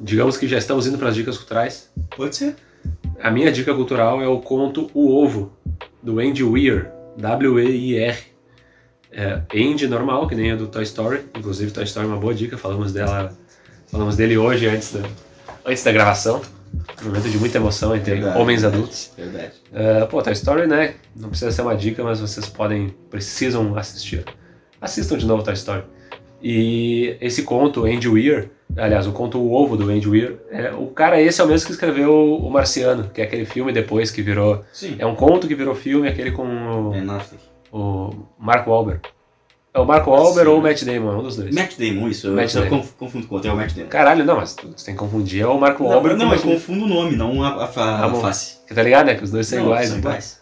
Digamos que já estamos indo para as dicas culturais. Pode ser. A minha dica cultural é o conto O Ovo, do Andy Weir, W-E-I-R. É, Andy normal, que nem a do Toy Story. Inclusive, Toy Story é uma boa dica, falamos dela, falamos dele hoje antes da, antes da gravação. Um momento de muita emoção entre Verdade, homens verdade, adultos. Verdade. Uh, pô, Toy Story, né? Não precisa ser uma dica, mas vocês podem, precisam assistir. Assistam de novo Toy Story. E esse conto, Andy Weir, aliás, o conto O Ovo do Andy Weir, é, o cara esse é o mesmo que escreveu O Marciano, que é aquele filme depois que virou. Sim. É um conto que virou filme, aquele com o, Affleck. o Mark Wahlberg. É o Mark Wahlberg Sim. ou o Matt Damon, é um dos dois. Matt Damon, isso. Matt eu Damon. conf- confundo com o outro, é o Matt Damon. Caralho, não, mas tu tem que confundir, é o Mark Não, Wahlberg não, eu confundo o nome, não a, a, fa- Ah, bom. face. Tá ligado, né? Que os dois são Não, iguais. são então. iguais.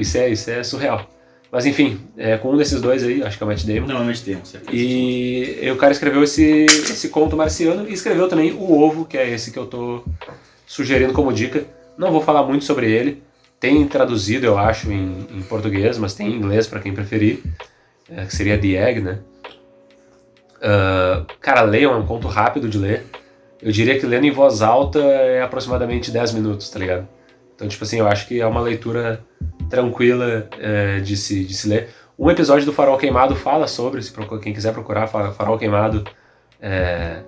Isso, é, isso é surreal. Mas enfim, é, com um desses dois aí, acho que é o Matt Damon. Não, é o Matt Damon, certeza. E, e o cara escreveu esse, esse conto marciano e escreveu também O Ovo, que é esse que eu tô sugerindo como dica. Não vou falar muito sobre ele. Tem traduzido, eu acho, em, em português, mas tem em inglês para quem preferir. É, que seria The Egg, né? Ah, cara, leiam, é um conto rápido de ler. Eu diria que lendo em voz alta é aproximadamente 10 minutos, tá ligado? Então, tipo assim, eu acho que é uma leitura tranquila é, de, se, de se ler. Um episódio do Farol Queimado fala sobre, se quem quiser procurar, Fa- Farol Queimado. é,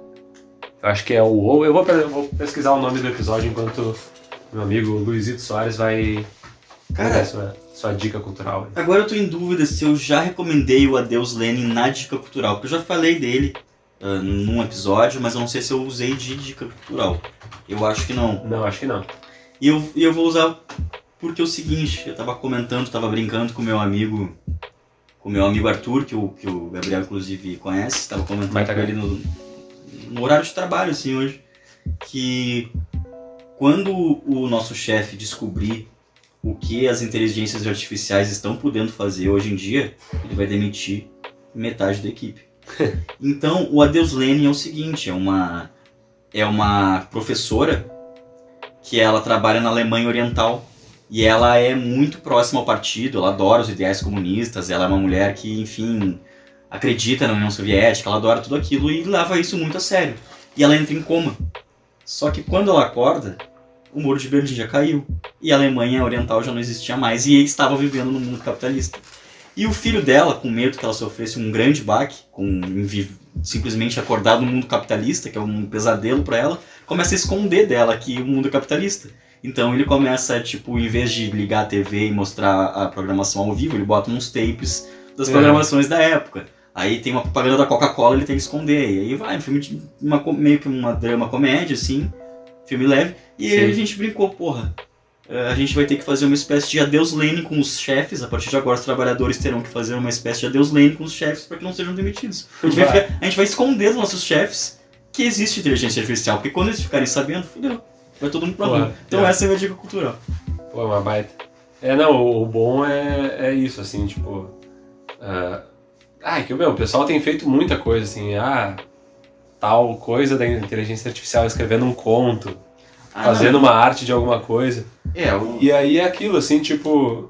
eu acho que é o. Eu vou, eu vou pesquisar o nome do episódio enquanto meu amigo Luizito Soares vai Cara, sua, dica cultural. Agora eu tô em dúvida se eu já recomendei o Adeus Lenin na dica cultural, porque eu já falei dele ah, num episódio, mas eu não sei se eu usei de dica cultural. Eu acho que não. Não, acho que não. E eu, e eu vou usar porque é o seguinte, eu tava comentando, tava brincando com meu amigo, com o meu amigo Arthur, que o, que o Gabriel inclusive conhece, tava comentando Vai tá com ele no, no horário de trabalho, assim, hoje, que quando o nosso chefe descobrir o que as inteligências artificiais estão podendo fazer hoje em dia, ele vai demitir metade da equipe. então, o Adeus Lenin é o seguinte, é uma é uma professora que ela trabalha na Alemanha Oriental e ela é muito próxima ao partido, ela adora os ideais comunistas, ela é uma mulher que, enfim, acredita na União Soviética, ela adora tudo aquilo e leva isso muito a sério. E ela entra em coma. Só que quando ela acorda, o muro de Berlim já caiu e a Alemanha Oriental já não existia mais e estava vivendo no mundo capitalista. E o filho dela, com medo que ela sofresse um grande baque, com simplesmente acordar no mundo capitalista, que é um pesadelo para ela, começa a esconder dela que o mundo é capitalista. Então ele começa, tipo, em vez de ligar a TV e mostrar a programação ao vivo, ele bota uns tapes das É. programações da época. Aí tem uma propaganda da Coca-Cola, ele tem que esconder. E aí vai, um filme de uma, meio que uma drama comédia, assim, filme leve. E Sim. a gente brincou, porra. eh, A gente vai ter que fazer uma espécie de adeus Lenin com os chefes. A partir de agora, os trabalhadores terão que fazer uma espécie de adeus Lenin com os chefes para que não sejam demitidos. A gente vai, Vai. ficar- a gente vai esconder dos nossos chefes que existe inteligência artificial, porque quando eles ficarem sabendo, fudeu. Vai todo mundo pra rua. Então é. essa é a minha dica cultural. Pô, é uma baita. É, não, o, o bom é, é isso, assim, tipo. ah, Ah, que meu, o pessoal tem feito muita coisa, assim, ah, tal coisa da inteligência artificial escrevendo um conto, Ah, fazendo uma arte de alguma coisa. não. É, o... E aí é aquilo, assim, tipo.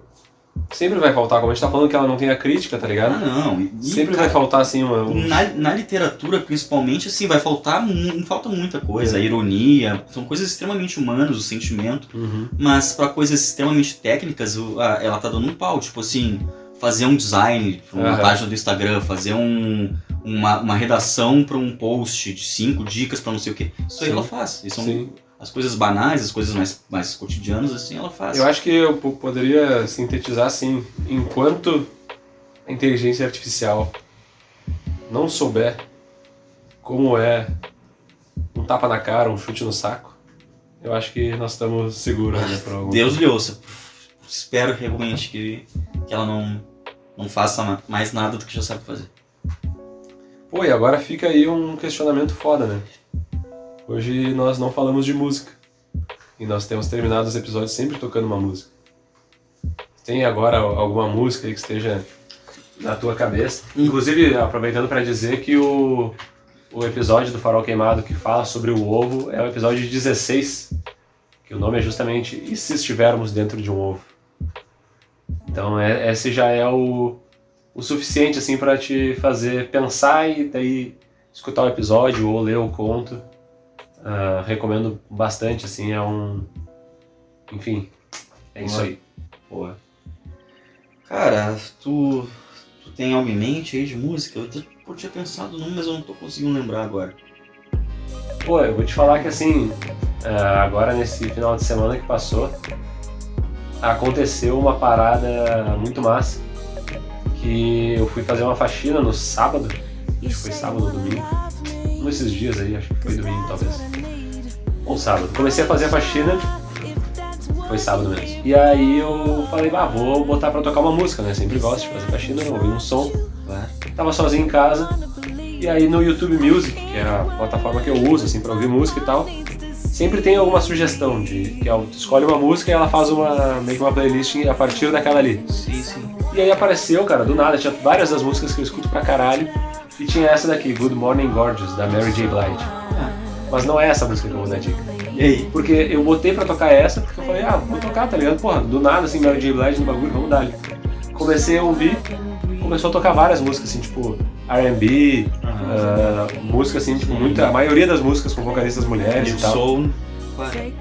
Sempre vai faltar, como a gente tá falando que ela não tem a crítica, tá Ah, ligado? não. E, Sempre cara, vai faltar, assim, uma. um- Na, na literatura, principalmente, assim, vai faltar não falta muita coisa. A ironia, são coisas extremamente humanas, o sentimento. Uhum. Mas pra coisas extremamente técnicas, ela tá dando um pau. Tipo assim, fazer um design pra uma Aham. página do Instagram, fazer um, uma, uma redação pra um post de cinco dicas pra não sei o que. Isso aí Sim. ela faz. E são as coisas banais, as coisas mais, mais cotidianas, assim, ela faz. Eu acho que eu po- poderia sintetizar assim: enquanto a inteligência artificial não souber como é um tapa na cara, um chute no saco, eu acho que nós estamos seguros né, Deus lhe ouça. Espero realmente que, que ela não, não faça ma- mais nada do que já sabe fazer. Pô, e agora fica aí um questionamento foda, né? Hoje nós não falamos de música. E nós temos terminado os episódios sempre tocando uma música. Tem agora alguma música aí que esteja na tua cabeça? Inclusive, aproveitando para dizer que o, o episódio do Farol Queimado que fala sobre o ovo é o episódio 16. Que o nome é justamente E se estivermos dentro de um ovo? Então, é- esse já é o, o suficiente assim para te fazer pensar e daí escutar o episódio ou ler o conto. Uh, recomendo bastante, assim, é um. Enfim, é isso aí. Boa. Cara, tu, tu tem algo em mente aí de música? Eu, eu tinha pensado num, mas eu não tô conseguindo lembrar agora. Pô, eu vou te falar que assim, uh, agora nesse final de semana que passou, aconteceu uma parada muito massa. Que eu fui fazer uma faxina no sábado, acho que foi sábado ou domingo, um desses dias aí, acho que foi domingo talvez. Ou sábado. Comecei a fazer a faxina, foi sábado mesmo. E aí eu falei, ah, vou botar pra tocar uma música, né? Sempre gosto de fazer faxina, ouvir um som. Tava sozinho em casa, e aí no YouTube Music, que é a plataforma que eu uso, assim, pra ouvir música e tal, sempre tem alguma sugestão de que ela escolhe uma música e ela faz uma meio que uma playlist a partir daquela ali. Sim, sim. E aí apareceu, cara, do nada, tinha várias das músicas que eu escuto pra caralho. E tinha essa daqui, Good Morning Gorgeous, da Mary J. Blige. Mas não é essa música que eu vou dar dica. E aí? Porque eu botei pra tocar essa, porque eu falei, ah, vou tocar, tá ligado? Porra, do nada, assim, Mary J. Blige no bagulho, vamos dar. Comecei a ouvir, começou a tocar várias músicas, assim, tipo R&B, uh, música assim, tipo, muita, a maioria das músicas com vocalistas mulheres e, tal. Soul.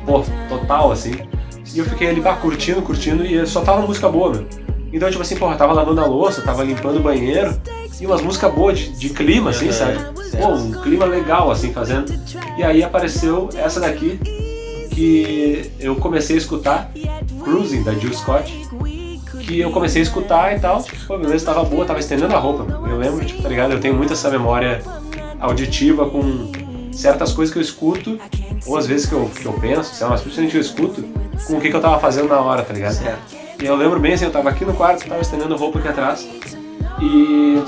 Pô, total, assim. E eu fiquei ali, curtindo, curtindo, e só tava música boa, meu. Então, tipo assim, porra, tava lavando a louça, tava limpando o banheiro, e umas músicas boas de, de clima, assim, sabe? Pô, um clima legal, assim, fazendo. E aí apareceu essa daqui, que eu comecei a escutar, Cruising, da Jill Scott, que eu comecei a escutar e tal, tipo, pô, beleza, tava boa, tava estendendo a roupa. Eu lembro, tipo, tá ligado? Eu tenho muito essa memória auditiva com certas coisas que eu escuto, ou às vezes que eu, que eu penso, sei lá, mas principalmente eu escuto, com o que, que eu tava fazendo na hora, tá ligado? Certo. E eu lembro bem assim, eu tava aqui no quarto, tava estendendo roupa aqui atrás, e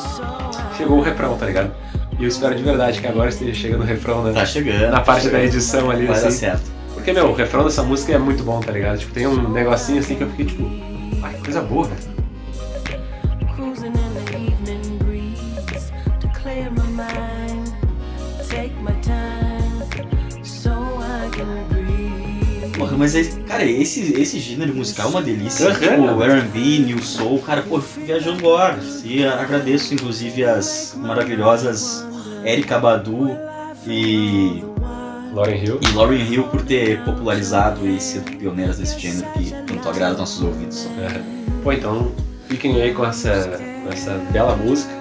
chegou o refrão, tá ligado? E eu espero de verdade que agora esteja chegando o refrão, né? Tá chegando. Na parte da edição ali, Vai assim. dar certo. Porque, meu, o refrão dessa música é muito bom, tá ligado? Tipo, tem um negocinho assim que eu fiquei tipo, ai, que coisa boa, velho. Cruising in the evening breeze to clear my mind. Take my time so I can breathe. Porra, mas, é- cara, esse, esse gênero musical é uma delícia. Aham. Tipo, R&B, New Soul, cara, pô, viajando horas. E agradeço, inclusive, as maravilhosas Erika Badu e, Lauren Hill. e Lauryn Hill por ter popularizado e sido pioneiras desse gênero que tanto agrada nossos ouvidos. É. Pô, então fiquem aí com essa, com essa bela música,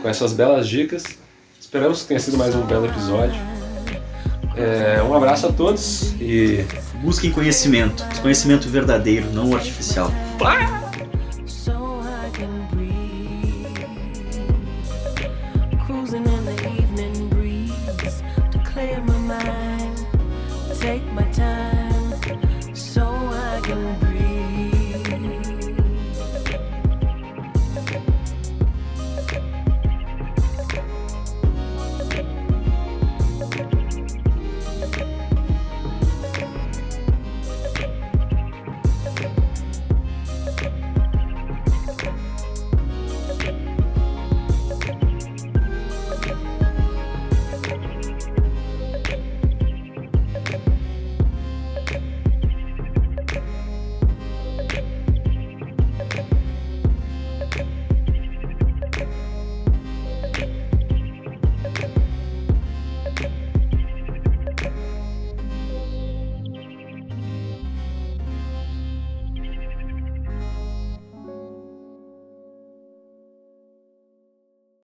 com essas belas dicas. Esperamos que tenha sido mais um belo episódio. É, um abraço a todos e Busquem conhecimento, conhecimento verdadeiro, não artificial. so